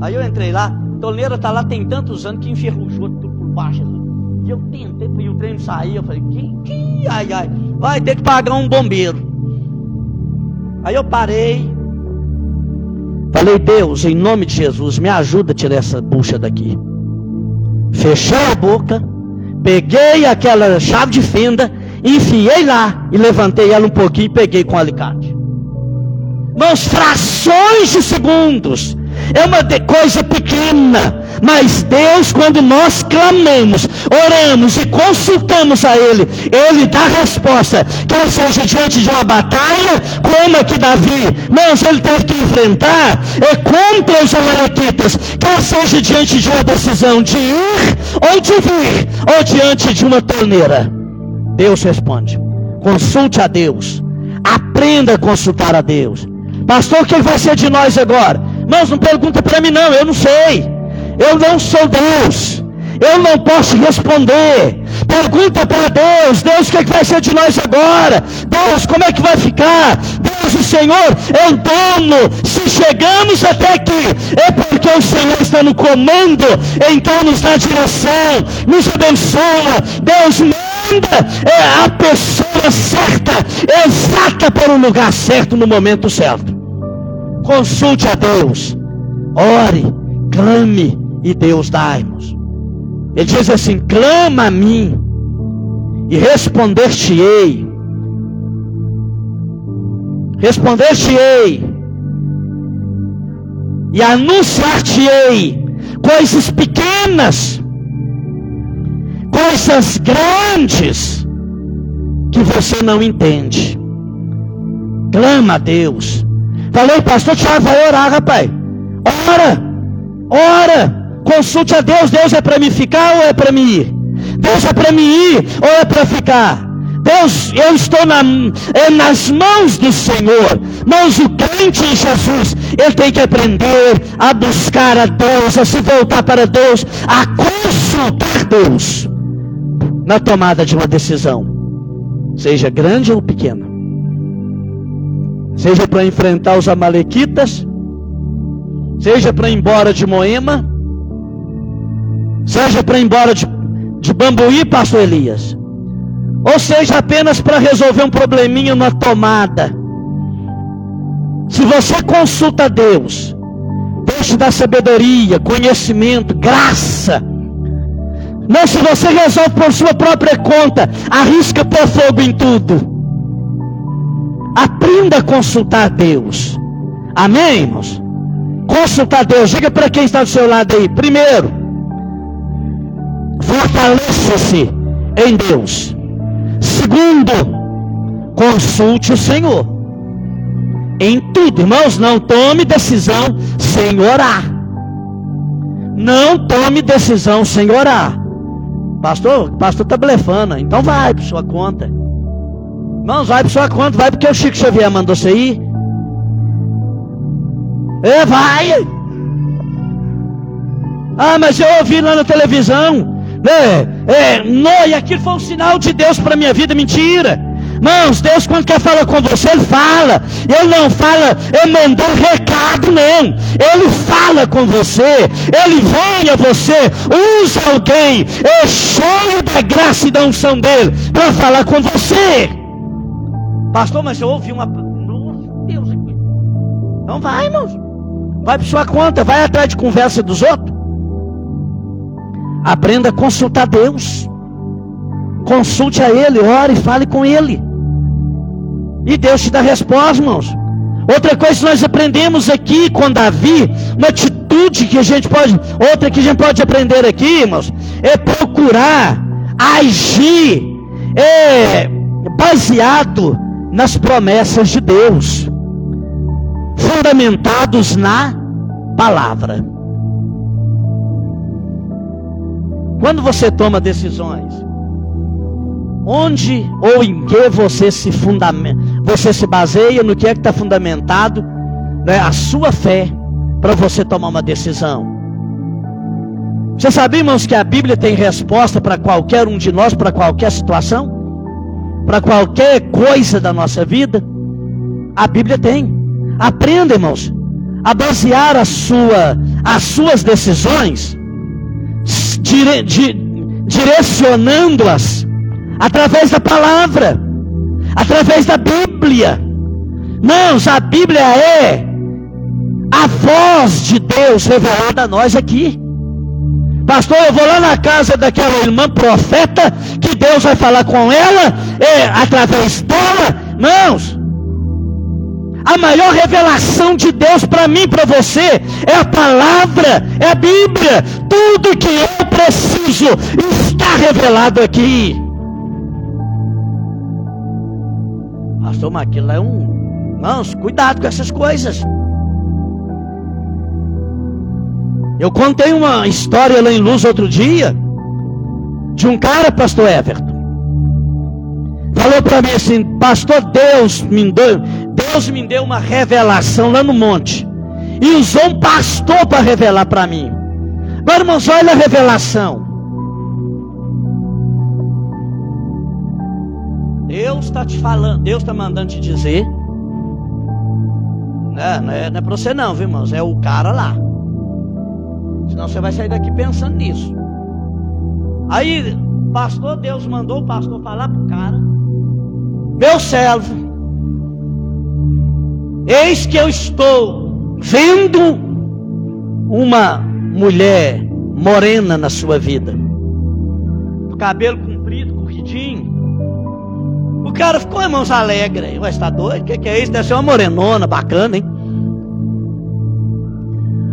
Aí eu entrei lá, torneira está lá tem tantos anos que enferrujou tudo por baixo. E eu tentei, e o trem não saía. Eu falei, que, que, ai, ai, vai ter que pagar um bombeiro. Aí eu parei. Falei, Deus, em nome de Jesus, me ajuda a tirar essa bucha daqui fechei a boca, peguei aquela chave de fenda, enfiei lá e levantei ela um pouquinho e peguei com o alicate. Mãos, frações de segundos, é uma coisa pequena, mas Deus, quando nós clamamos, oramos e consultamos a Ele, Ele dá resposta, quer seja diante de uma batalha, como a que Davi, mas Ele teve que enfrentar, é contra os amalequitas, quer seja diante de uma decisão de ir ou de vir, ou diante de uma torneira. Deus responde. Consulte a Deus. Aprenda a consultar a Deus. Pastor, o que vai ser de nós agora? Irmãos, não pergunta para mim não, eu não sei. Eu não sou Deus. Eu não posso responder. Pergunta para Deus: Deus, o que, é que vai ser de nós agora? Deus, como é que vai ficar? Deus, o Senhor é o dono. Se chegamos até aqui, é porque o Senhor está no comando, então nos dá direção, nos abençoa. Deus manda é a pessoa certa, exata para o lugar certo, no momento certo. Consulte a Deus. Ore, clame e Deus dá-nos. Ele diz assim: clama a mim e responder-te-ei. Responder-te-ei e anunciar-te-ei coisas pequenas, coisas grandes que você não entende. Clama a Deus. Falei, pastor Tiago, vai orar, rapaz. Ora, ora, consulte a Deus. Deus é para me ficar ou é para me ir? Deus é para me ir ou é para ficar? Deus, eu estou na, é nas mãos do Senhor. Mas o crente em Jesus, ele tem que aprender a buscar a Deus, a se voltar para Deus, a consultar Deus na tomada de uma decisão, seja grande ou pequena seja para enfrentar os amalequitas, seja para ir embora de Moema, seja para ir embora de, de Bambuí, pastor Elias, ou seja apenas para resolver um probleminha na tomada. Se você consulta Deus, Deus te dá sabedoria, conhecimento, graça. Não, se você resolve por sua própria conta, arrisca pôr fogo em tudo. Aprenda a consultar Deus. Amém, irmãos? Consultar Deus. Diga para quem está do seu lado aí. Primeiro, fortaleça-se em Deus. Segundo, consulte o Senhor. Em tudo, irmãos, não tome decisão sem orar. Não tome decisão sem orar. Pastor, pastor está blefando. Então vai por sua conta. Irmãos, vai para sua conta, vai porque o Chico Xavier mandou você ir. É, vai. Ah, mas eu ouvi lá na televisão. Né? É, não, e aquilo foi um sinal de Deus para minha vida, mentira. Irmãos, Deus quando quer falar com você, Ele fala. Ele não fala, Ele mandou recado, não. Ele fala com você. Ele vem a você. Usa alguém. É cheio da graça e da unção dEle para falar com você. Pastor, mas eu ouvi uma. Nossa, Deus. Então vai, irmãos. Vai para sua conta. Vai atrás de conversa dos outros. Aprenda a consultar Deus. Consulte a Ele, ore, fale com Ele. E Deus te dá resposta, irmãos. Outra coisa que nós aprendemos aqui com Davi, uma atitude que a gente pode, outra que a gente pode aprender aqui, irmãos, é procurar agir é, baseado nas promessas de Deus, fundamentados na palavra. Quando você toma decisões, onde ou em que você se fundamenta, você se baseia no que é que está fundamentado né, a sua fé para você tomar uma decisão. Você sabe, irmãos, que a Bíblia tem resposta para qualquer um de nós, para qualquer situação, para qualquer coisa da nossa vida? A Bíblia tem. Aprenda, irmãos, a basear a sua, as suas decisões, dire, di, direcionando-as através da palavra, através da Bíblia. Não, a Bíblia é a voz de Deus revelada a nós aqui. Pastor, eu vou lá na casa daquela irmã profeta, que Deus vai falar com ela, é, através dela. Mãos, a maior revelação de Deus para mim, para você, é a palavra, é a Bíblia. Tudo que eu preciso está revelado aqui. Pastor, mas aquilo é um. Irmãos, cuidado com essas coisas. Eu contei uma história lá em Luz outro dia, de um cara, pastor Everton. Falou para mim assim, pastor, Deus me deu, Deus me deu uma revelação lá no monte. E usou um pastor para revelar para mim. Agora, irmãos, olha a revelação. Deus está te falando, Deus está mandando te dizer. Não é, não é, não é para você não, viu, irmãos? É o cara lá. Senão você vai sair daqui pensando nisso. Aí, pastor, Deus mandou o pastor falar para o cara: Meu servo, eis que eu estou vendo uma mulher morena na sua vida, cabelo comprido, corridinho o cara ficou, irmãos, alegre. Ué, está doido? O que, que é isso? Deve ser uma morenona, bacana, hein?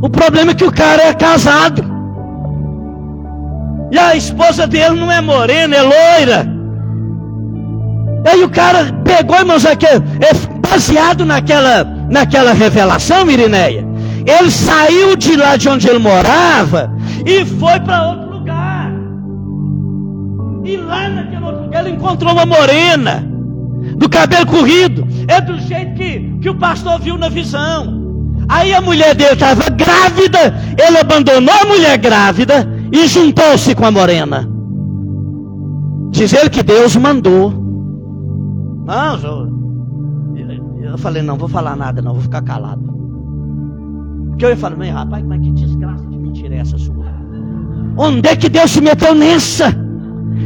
O problema é que o cara é casado. E a esposa dele não é morena, é loira. E aí o cara pegou, irmãos, aqui, é baseado naquela, naquela revelação, Irineia. Ele saiu de lá de onde ele morava e foi para outro lugar. E lá naquele outro lugar ele encontrou uma morena, do cabelo corrido. É do jeito que, que o pastor viu na visão. Aí a mulher dele estava grávida, ele abandonou a mulher grávida e juntou-se com a morena. Diz ele que Deus mandou. Não, eu, eu falei, não vou falar nada, não, vou ficar calado. Porque eu ia falar, rapaz, mas que desgraça de mentira é essa sua? Onde é que Deus se meteu nessa?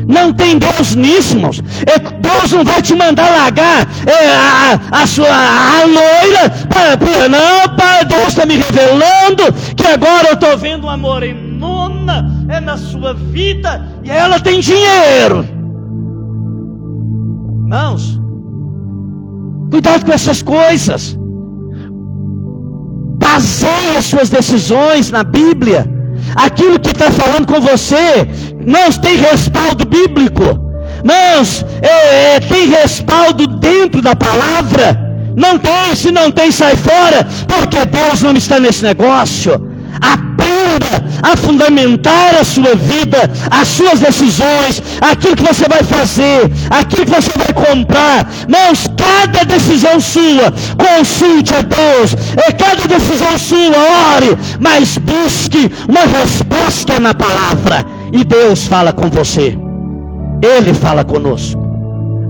Não tem Deus nisso, irmãos. É, Deus não vai te mandar largar é, a, a, sua a loira. Não, Pai, Deus está me revelando que agora eu estou vendo uma morenona é na sua vida e ela tem dinheiro. Irmãos, cuidado com essas coisas. Baseie as suas decisões na Bíblia aquilo que está falando com você não tem respaldo bíblico, não é, é, tem respaldo dentro da palavra. Não tem, se não tem, sai fora, porque Deus não está nesse negócio. A fundamentar a sua vida, as suas decisões, aquilo que você vai fazer, aquilo que você vai comprar. Mas cada decisão sua, consulte a Deus. É cada decisão sua, ore, mas busque uma resposta na palavra. E Deus fala com você. Ele fala conosco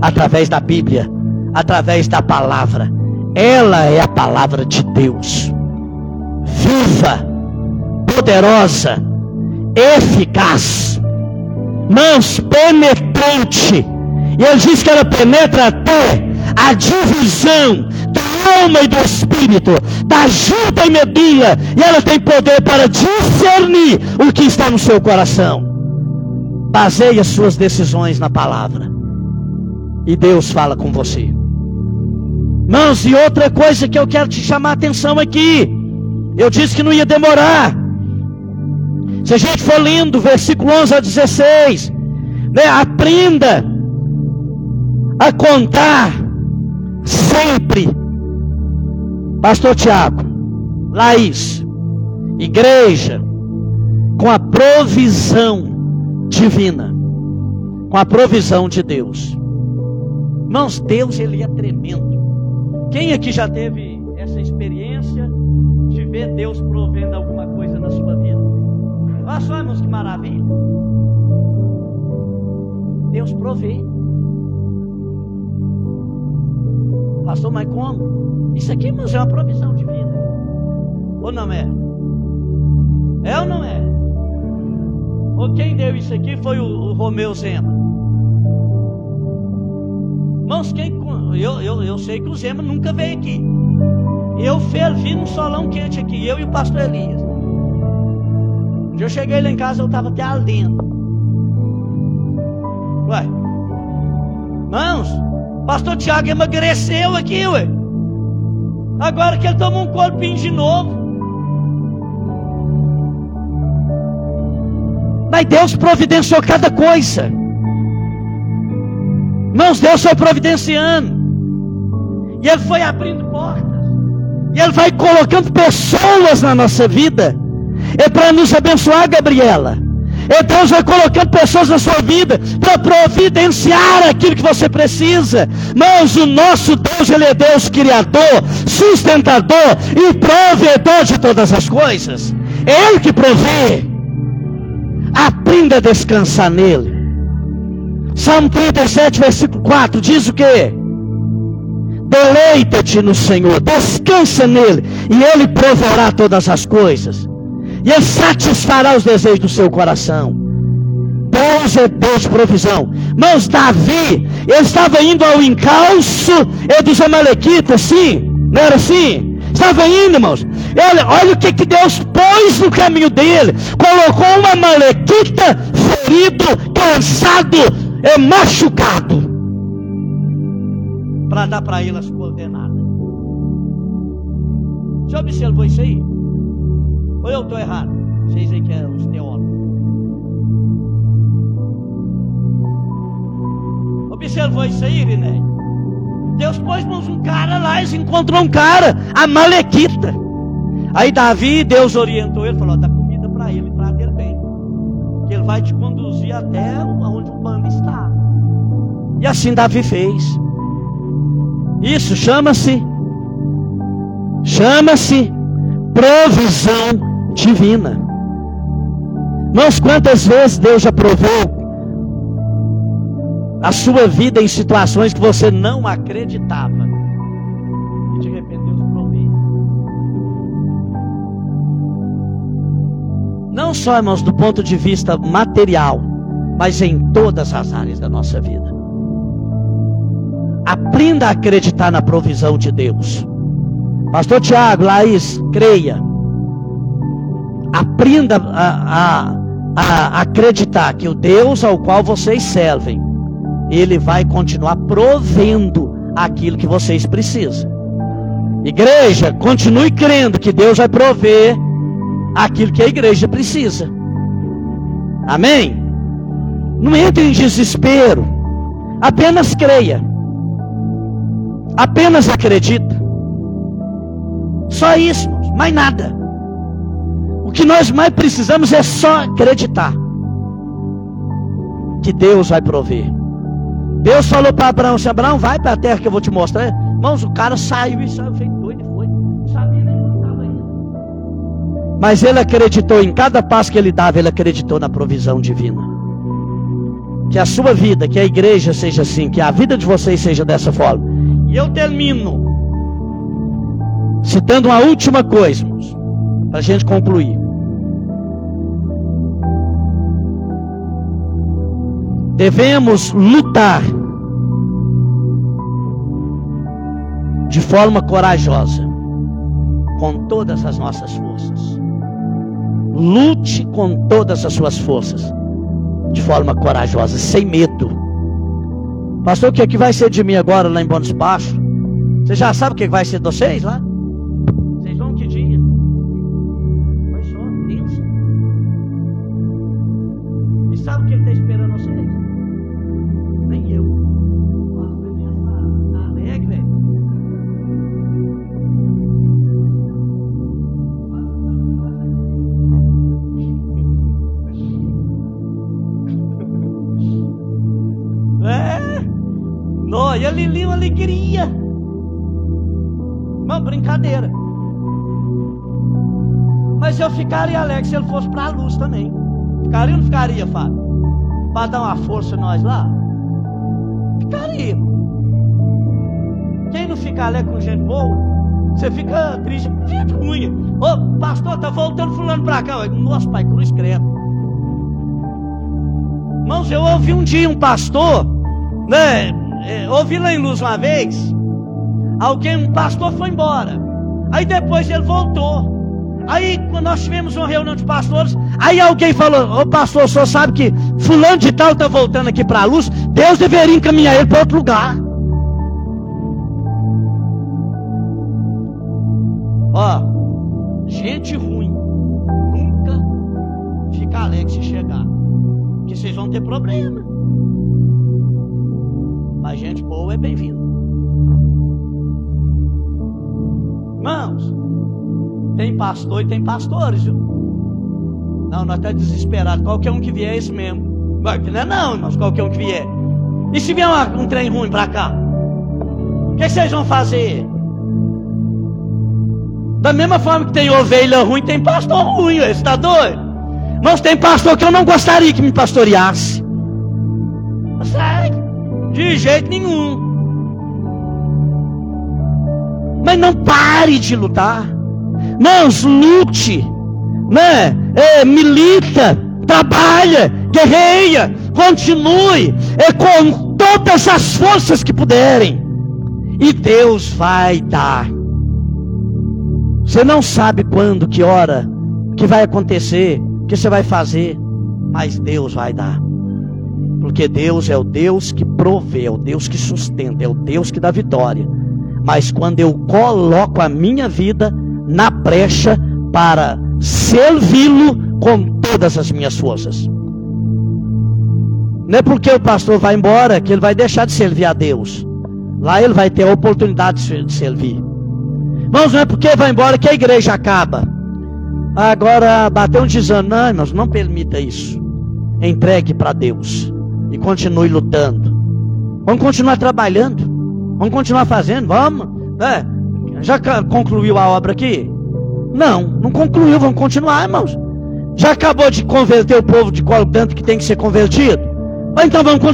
através da Bíblia, através da palavra. Ela é a palavra de Deus. Viva, poderosa, eficaz, mãos penetrante. E ele diz que ela penetra até a divisão da alma e do espírito, da junta e medula, e ela tem poder para discernir o que está no seu coração. Baseie as suas decisões na palavra. E Deus fala com você. Irmãos, e outra coisa que eu quero te chamar a atenção aqui. Eu disse que não ia demorar. Se a gente for lendo, versículo 11 a 16, né, aprenda a contar sempre. Pastor Tiago, Laís, igreja, com a provisão divina, com a provisão de Deus. Irmãos, Deus ele é tremendo. Quem aqui já teve essa experiência de ver Deus provendo alguma coisa na sua vida? Olha só, irmãos, que maravilha. Deus provê. Pastor, mas como? Isso aqui, irmãos, é uma provisão divina. Ou não é? É ou não é? Ou quem deu isso aqui foi o, o Romeu Zema. Irmãos, quem, eu, eu, eu sei que o Zema nunca veio aqui. Eu fervi num solão quente aqui, eu e o pastor Elias. Eu cheguei lá em casa, eu estava até ardendo. Ué, irmãos, pastor Tiago emagreceu aqui, ué. Agora que ele tomou um corpinho de novo. Mas Deus providenciou cada coisa. Irmãos, Deus foi providenciando. E Ele foi abrindo portas. E Ele vai colocando pessoas na nossa vida. É para nos abençoar, Gabriela. É Deus vai colocando pessoas na sua vida para providenciar aquilo que você precisa. Mas o nosso Deus, Ele é Deus criador, sustentador e provedor de todas as coisas. É Ele que provê. Aprenda a descansar nele. Salmo 37, versículo 4 diz o que? Deleita-te no Senhor, descansa nele, e ele proverá todas as coisas, e ele satisfará os desejos do seu coração. Deus é Deus de provisão. Mas Davi, ele estava indo ao encalço dos Amalequitas, sim, não era assim? Estava indo, irmãos. Ele, olha o que, que Deus pôs no caminho dele. Colocou uma malequita ferido, cansado, é machucado para dar para ele as coordenadas. Você observou isso aí? Ou eu estou errado? Vocês aí que é os teólogos. Observou isso aí, Iriné? Deus pôs um cara lá, eles encontrou um cara, a Malequita. Aí Davi, Deus orientou ele, falou: dá comida para ele, trata ele bem. Que ele vai te conduzir até onde o bando está. E assim Davi fez. Isso chama-se chama-se provisão divina. Mas quantas vezes Deus já provou a sua vida em situações que você não acreditava. E de repente Deus provê. Não só, irmãos, do ponto de vista material, mas em todas as áreas da nossa vida. Aprenda a acreditar na provisão de Deus. Pastor Tiago, Laís, creia. Aprenda a, a, a acreditar que o Deus ao qual vocês servem, Ele vai continuar provendo aquilo que vocês precisam. Igreja, continue crendo que Deus vai prover aquilo que a igreja precisa. Amém? Não entre em desespero. Apenas creia. Apenas acredita. Só isso, mais nada. O que nós mais precisamos é só acreditar que Deus vai prover. Deus falou para Abraão: se Abraão, vai para a terra que eu vou te mostrar. Irmãos, o cara saiu e saiu feito doido e foi. Sabia nem onde estava. Mas ele acreditou em cada passo que ele dava, ele acreditou na provisão divina. Que a sua vida, que a igreja seja assim, que a vida de vocês seja dessa forma. E eu termino citando uma última coisa, para a gente concluir. Devemos lutar de forma corajosa, com todas as nossas forças. Lute com todas as suas forças, de forma corajosa, sem medo. Pastor, o que, é que vai ser de mim agora lá em Bônus Baixo? Você já sabe o que vai ser de vocês lá? Sabe o que ele está esperando vocês? Nem eu. Tá alegre, velho. É. Não, e a Lili uma alegria. Uma brincadeira. Mas eu ficaria alegre se ele fosse para a luz também. Ficaria ou não ficaria, Fábio? Para dar uma força nós lá? Ficaria. Quem não fica alegre com gente boa, você fica triste gente ruim. Ô, pastor, tá voltando fulano para cá. Nossa, pai, cruz credo. Irmãos, eu ouvi um dia um pastor, né? é, ouvi lá em Luz uma vez. Alguém, um pastor foi embora. Aí depois ele voltou. Aí, quando nós tivemos uma reunião de pastores, aí alguém falou: Ô pastor, o senhor sabe que Fulano de Tal está voltando aqui para a luz. Deus deveria encaminhar ele para outro lugar. Ó, gente ruim nunca fica alegre se chegar, porque vocês vão ter problema. Mas gente boa é bem-vindo. Irmãos, tem pastor e tem pastores, viu? Não, nós estamos desesperados. Qualquer um que vier é esse mesmo. Não é não, irmãos, qualquer um que vier. E se vier uma- um trem ruim para cá? O que vocês vão fazer? Da mesma forma que tem ovelha ruim, tem pastor ruim, você está doido? Mas tem pastor que eu não gostaria que me pastoreasse. Sério? De jeito nenhum. Mas não pare de lutar. Mãos, lute, né? É, milita, trabalha, guerreia, continue, é com todas as forças que puderem. E Deus vai dar. Você não sabe quando, que hora, que vai acontecer, o que você vai fazer, mas Deus vai dar. Porque Deus é o Deus que provê, é o Deus que sustenta, é o Deus que dá vitória. Mas quando eu coloco a minha vida na brecha para servi-lo com todas as minhas forças. Não é porque o pastor vai embora que ele vai deixar de servir a Deus. Lá ele vai ter a oportunidade de servir. Irmãos, não é porque vai embora que a igreja acaba. Agora bateu um desânimo. Não, irmãos, não permita isso. Entregue para Deus e continue lutando. Vamos continuar trabalhando. Vamos continuar fazendo. Vamos. né? Já ca- concluiu a obra aqui? Não, não concluiu. Vamos continuar, irmãos. Já acabou de converter o povo de qual tanto que tem que ser convertido? Então vamos.